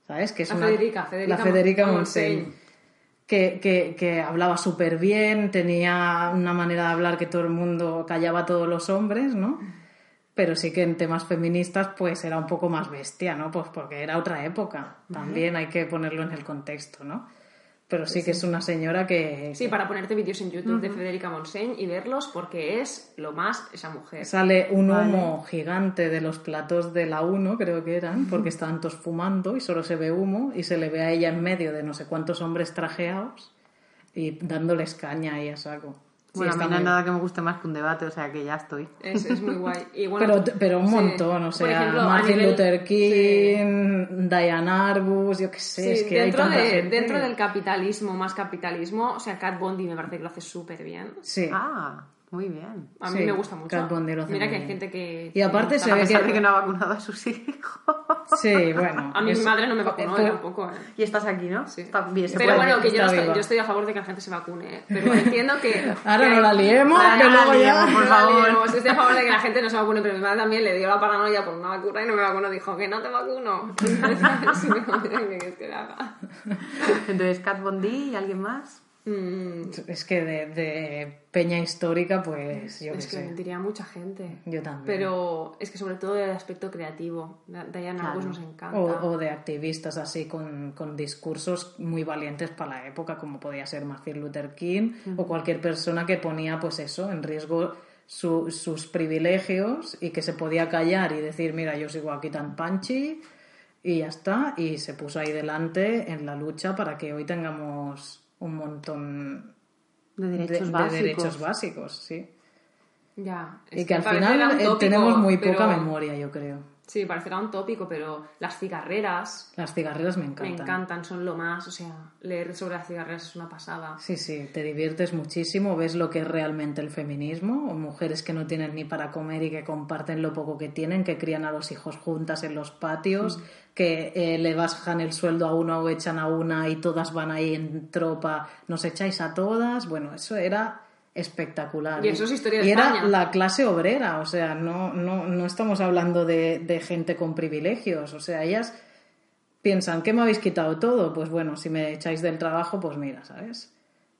¿Sabes? Que es La una- Federica, Federica la Federica Mon- Montseny. Que, que hablaba súper bien, tenía una manera de hablar que todo el mundo callaba a todos los hombres, ¿no? Pero sí que en temas feministas pues era un poco más bestia, ¿no? Pues porque era otra época. También hay que ponerlo en el contexto, ¿no? Pero sí que es una señora que, Sí, para ponerte vídeos en YouTube de Federica Montseny y verlos porque es lo más esa mujer. Sale un humo gigante de los platos de la 1, creo que eran, porque estaban todos fumando y solo se ve humo y se le ve a ella en medio de no sé cuántos hombres trajeados y dándoles caña ahí a saco. Sí, Bueno, a mí está no hay nada que me guste más que un debate, o sea que ya estoy. Es, es muy guay. Y bueno, pero, pero un sí. montón, o Por sea, ejemplo, Martin nivel- Luther King, Diane Arbus, yo qué sé, Sí, es que hay dentro, tanta de- gente. dentro del capitalismo, más capitalismo, o sea, Cat Bondi me parece que lo hace súper bien. Sí. Ah, muy bien. A mí Sí, me gusta mucho. Kat Von D lo hace Mira muy que hay bien. gente que... Y aparte se ve que- que no ha vacunado a sus hijos. Sí, bueno. A mí es- mi madre no me vacunó tampoco, ¿eh? Y estás aquí, ¿no? Sí. Está bien, se Pero puede. bueno, que yo, no estoy, yo estoy a favor de que la gente se vacune. ¿eh? Pero entiendo que... Ahora que- no la liemos, Ahora que no la luego ya... por No la favor. liemos. Estoy a favor de que la gente no se vacune, pero mi madre también le dio la paranoia por una vacuna y no me vacunó. Dijo que no te vacuno. Entonces, Kat Von D y alguien más. Mm, Es que de, de peña histórica, pues yo es que sé. diría mucha gente. Yo también. Pero es que sobre todo el aspecto creativo. Diana Claro. Arbus nos encanta. O, o de activistas así con, con discursos muy valientes para la época, como podía ser Martin Luther King o cualquier persona que ponía, pues eso, en riesgo su- sus privilegios y que se podía callar y decir, mira, yo sigo aquí tan panchi y ya está. Y se puso ahí delante en la lucha para que hoy tengamos un montón De de, derechos de básicos. derechos básicos, sí. Ya. Y que al final eh, tenemos muy poca pero- memoria, yo creo. Sí, parecerá un tópico, pero las cigarreras Las cigarreras me me encantan. encantan, son lo más. O sea, leer sobre las cigarreras es una pasada. Sí, sí, te diviertes muchísimo, ves lo que es realmente el feminismo, o mujeres que no tienen ni para comer y que comparten lo poco que tienen, que crían a los hijos juntas en los patios, Mm. que eh, le bajan el sueldo a una o echan a una y todas van ahí en tropa, nos echáis a todas, bueno, eso era espectacular. Y eso es historia de Y era la clase obrera, o sea, no, no, no estamos hablando de, de gente con privilegios, o sea, ellas piensan, ¿qué me habéis quitado todo? Pues bueno, si me echáis del trabajo, pues mira, ¿sabes?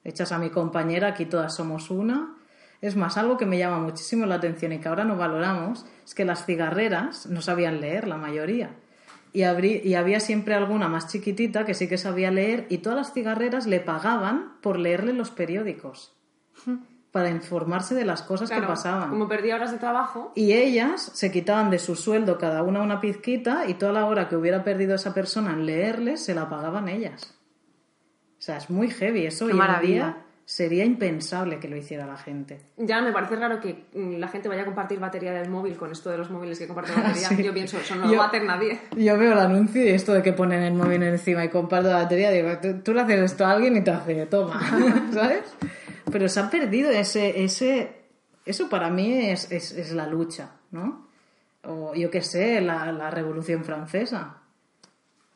Echas a mi compañera, aquí todas somos una. Es más, algo que me llama muchísimo la atención y que ahora no valoramos es que las cigarreras no sabían leer, la mayoría. Y había siempre alguna más chiquitita que sí que sabía leer y todas las cigarreras le pagaban por leerle los periódicos para informarse de las cosas Claro, que pasaban. Como perdí horas de trabajo, Y ellas se quitaban de su sueldo cada una una pizquita y toda la hora que hubiera perdido esa persona en leerles se la pagaban ellas. O sea, es muy heavy. Eso Qué en maravilla. día sería impensable que lo hiciera la gente. ya me parece raro que mm, la gente vaya a compartir batería del móvil con esto de los móviles que comparten batería. Sí. Yo pienso, eso no Yo- lo va a hacer nadie. Yo veo el anuncio y esto de que ponen el móvil encima y comparto la batería, digo, tú, tú le haces esto a alguien y te hace, toma, ¿sabes? Pero se ha perdido ese, ese, eso para mí es, es, es la lucha, ¿no? O yo qué sé, la, la Revolución Francesa.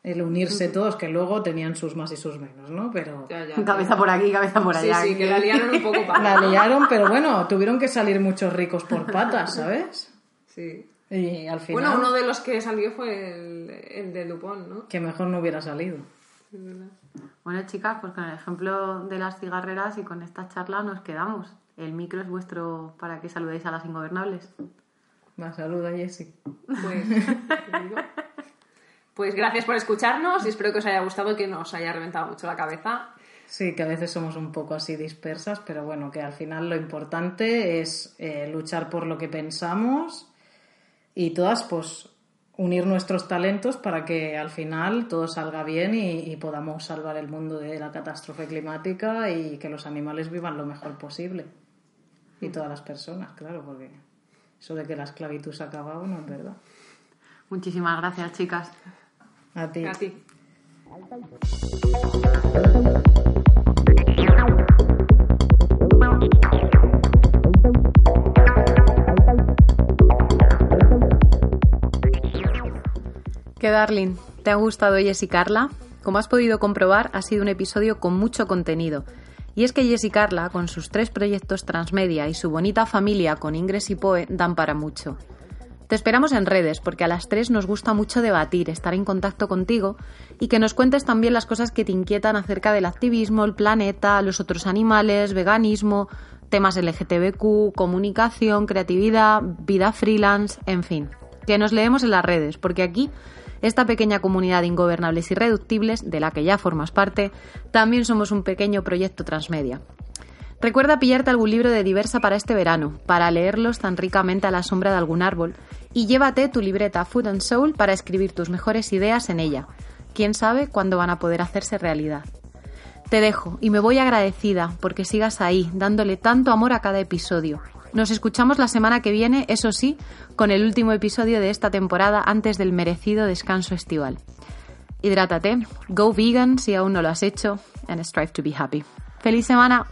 El unirse todos, que luego tenían sus más y sus menos, ¿no? Pero Ya, ya, Cabeza por aquí, cabeza por Sí, allá. sí, que la liaron un poco para. la liaron, pero bueno, tuvieron que salir muchos ricos por patas, ¿sabes? Sí. Y al final, Bueno, uno de los que salió fue el, el de Dupont, ¿no? que mejor no hubiera salido. Es verdad. Bueno, chicas, pues con el ejemplo de las cigarreras y con esta charla nos quedamos. El micro es vuestro para que saludéis a las ingobernables. Más saluda, Jessie. Pues, pues gracias por escucharnos y espero que os haya gustado y que no os haya reventado mucho la cabeza. Sí, que a veces somos un poco así dispersas, pero bueno, que al final lo importante es eh, luchar por lo que pensamos y todas, pues, unir nuestros talentos para que al final todo salga bien y, y podamos salvar el mundo de la catástrofe climática y que los animales vivan lo mejor posible. Y todas las personas, claro, porque eso de que la esclavitud se ha acabado no es verdad. Muchísimas gracias, chicas. A ti. A ti. ¿Qué darling? ¿Te ha gustado Jess y Carla? Como has podido comprobar, ha sido un episodio con mucho contenido. Y es que Jess y Carla, con sus tres proyectos transmedia y su bonita familia con Ingres y Poe, dan para mucho. Te esperamos en redes porque a las tres nos gusta mucho debatir, estar en contacto contigo y que nos cuentes también las cosas que te inquietan acerca del activismo, el planeta, los otros animales, veganismo, temas LGTBQ, comunicación, creatividad, vida freelance, en fin. Que nos leemos en las redes porque aquí esta pequeña comunidad de ingobernables y reductibles, de la que ya formas parte, también somos un pequeño proyecto transmedia. Recuerda pillarte algún libro de diversa para este verano, para leerlos tan ricamente a la sombra de algún árbol, y llévate tu libreta Food and Soul para escribir tus mejores ideas en ella. Quién sabe cuándo van a poder hacerse realidad. Te dejo y me voy agradecida porque sigas ahí, dándole tanto amor a cada episodio. Nos escuchamos la semana que viene, eso sí, con el último episodio de esta temporada antes del merecido descanso estival. Hidrátate, go vegan si aún no lo has hecho, and strive to be happy. ¡Feliz semana!